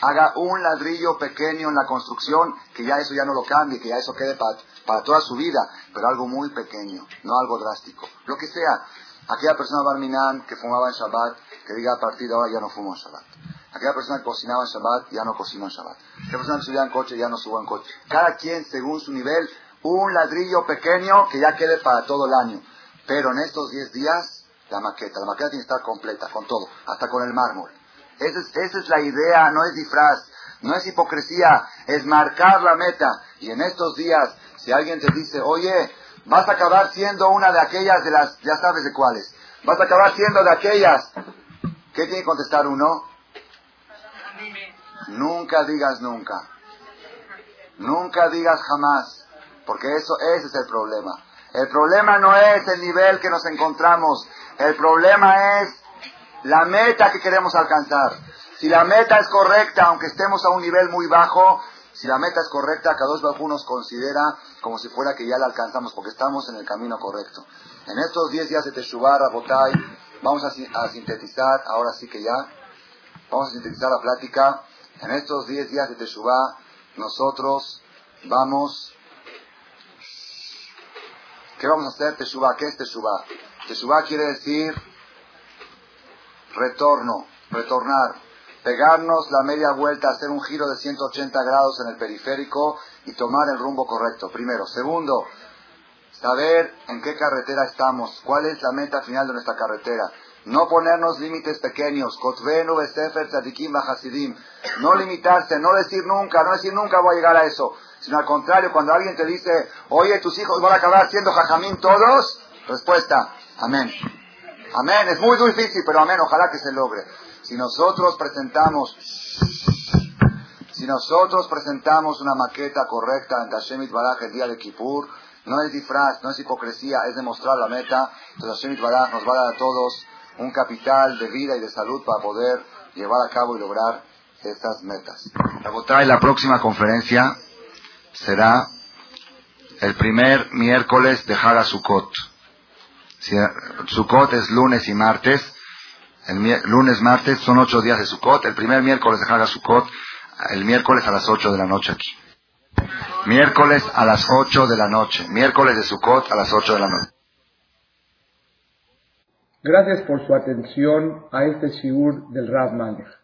haga un ladrillo pequeño en la construcción, que ya eso ya no lo cambie, que ya eso quede para, toda su vida, pero algo muy pequeño, no algo drástico. Lo que sea, aquella persona Barminan que fumaba en Shabbat, que diga a partir de ahora ya no fumo en Shabbat. Aquella persona que cocinaba en Shabbat ya no cocinó en Shabbat. Aquella persona que subía en coche ya no subió en coche. Cada quien según su nivel, un ladrillo pequeño que ya quede para todo el año. Pero en estos 10 días, la maqueta. La maqueta tiene que estar completa, con todo, hasta con el mármol. Esa es, esa es la idea, no es disfraz, no es hipocresía, es marcar la meta. Y en estos días, si alguien te dice, oye, vas a acabar siendo una de aquellas de las, ya sabes de cuáles, vas a acabar siendo de aquellas, ¿qué tiene que contestar uno? Nunca digas nunca. Nunca digas jamás. Porque eso, ese es el problema. El problema no es el nivel que nos encontramos. El problema es la meta que queremos alcanzar. Si la meta es correcta, aunque estemos a un nivel muy bajo, si la meta es correcta, cada dos Bajú nos considera como si fuera que ya la alcanzamos, porque estamos en el camino correcto. En estos 10 días de Teshuvah, Rabotay, vamos a, a, sintetizar, ahora sí que ya, vamos a sintetizar la plática. En estos 10 días de Teshuvah, nosotros vamos... ¿Qué vamos a hacer? Teshuvah. ¿Qué es Teshuvah? Teshuvah quiere decir retorno, retornar, pegarnos la media vuelta, hacer un giro de 180 grados en el periférico y tomar el rumbo correcto. Primero. Segundo, saber en qué carretera estamos, cuál es la meta final de nuestra carretera. No ponernos límites pequeños. No limitarse, no decir nunca, no decir nunca voy a llegar a eso. Sino al contrario, cuando alguien te dice, oye, tus hijos van a acabar siendo jajamín todos, respuesta, amén. Amén, es muy difícil, pero amén, ojalá que se logre. Si nosotros presentamos, si nosotros presentamos una maqueta correcta ante Hashem Baraj el día de Kippur, no es disfraz, no es hipocresía, es demostrar la meta. Entonces Hashem Baraj nos va a dar a todos un capital de vida y de salud para poder llevar a cabo y lograr estas metas. La próxima conferencia será el primer miércoles de Haga Sukkot. Si Sukkot es lunes y martes, el lunes, martes son ocho días de Sukkot, el primer miércoles de Haga Sukkot, el miércoles a las ocho de la noche aquí. Miércoles a las ocho de la noche, miércoles de Sukkot a las ocho de la noche. Gracias por su atención a este shiur del Rav Malech.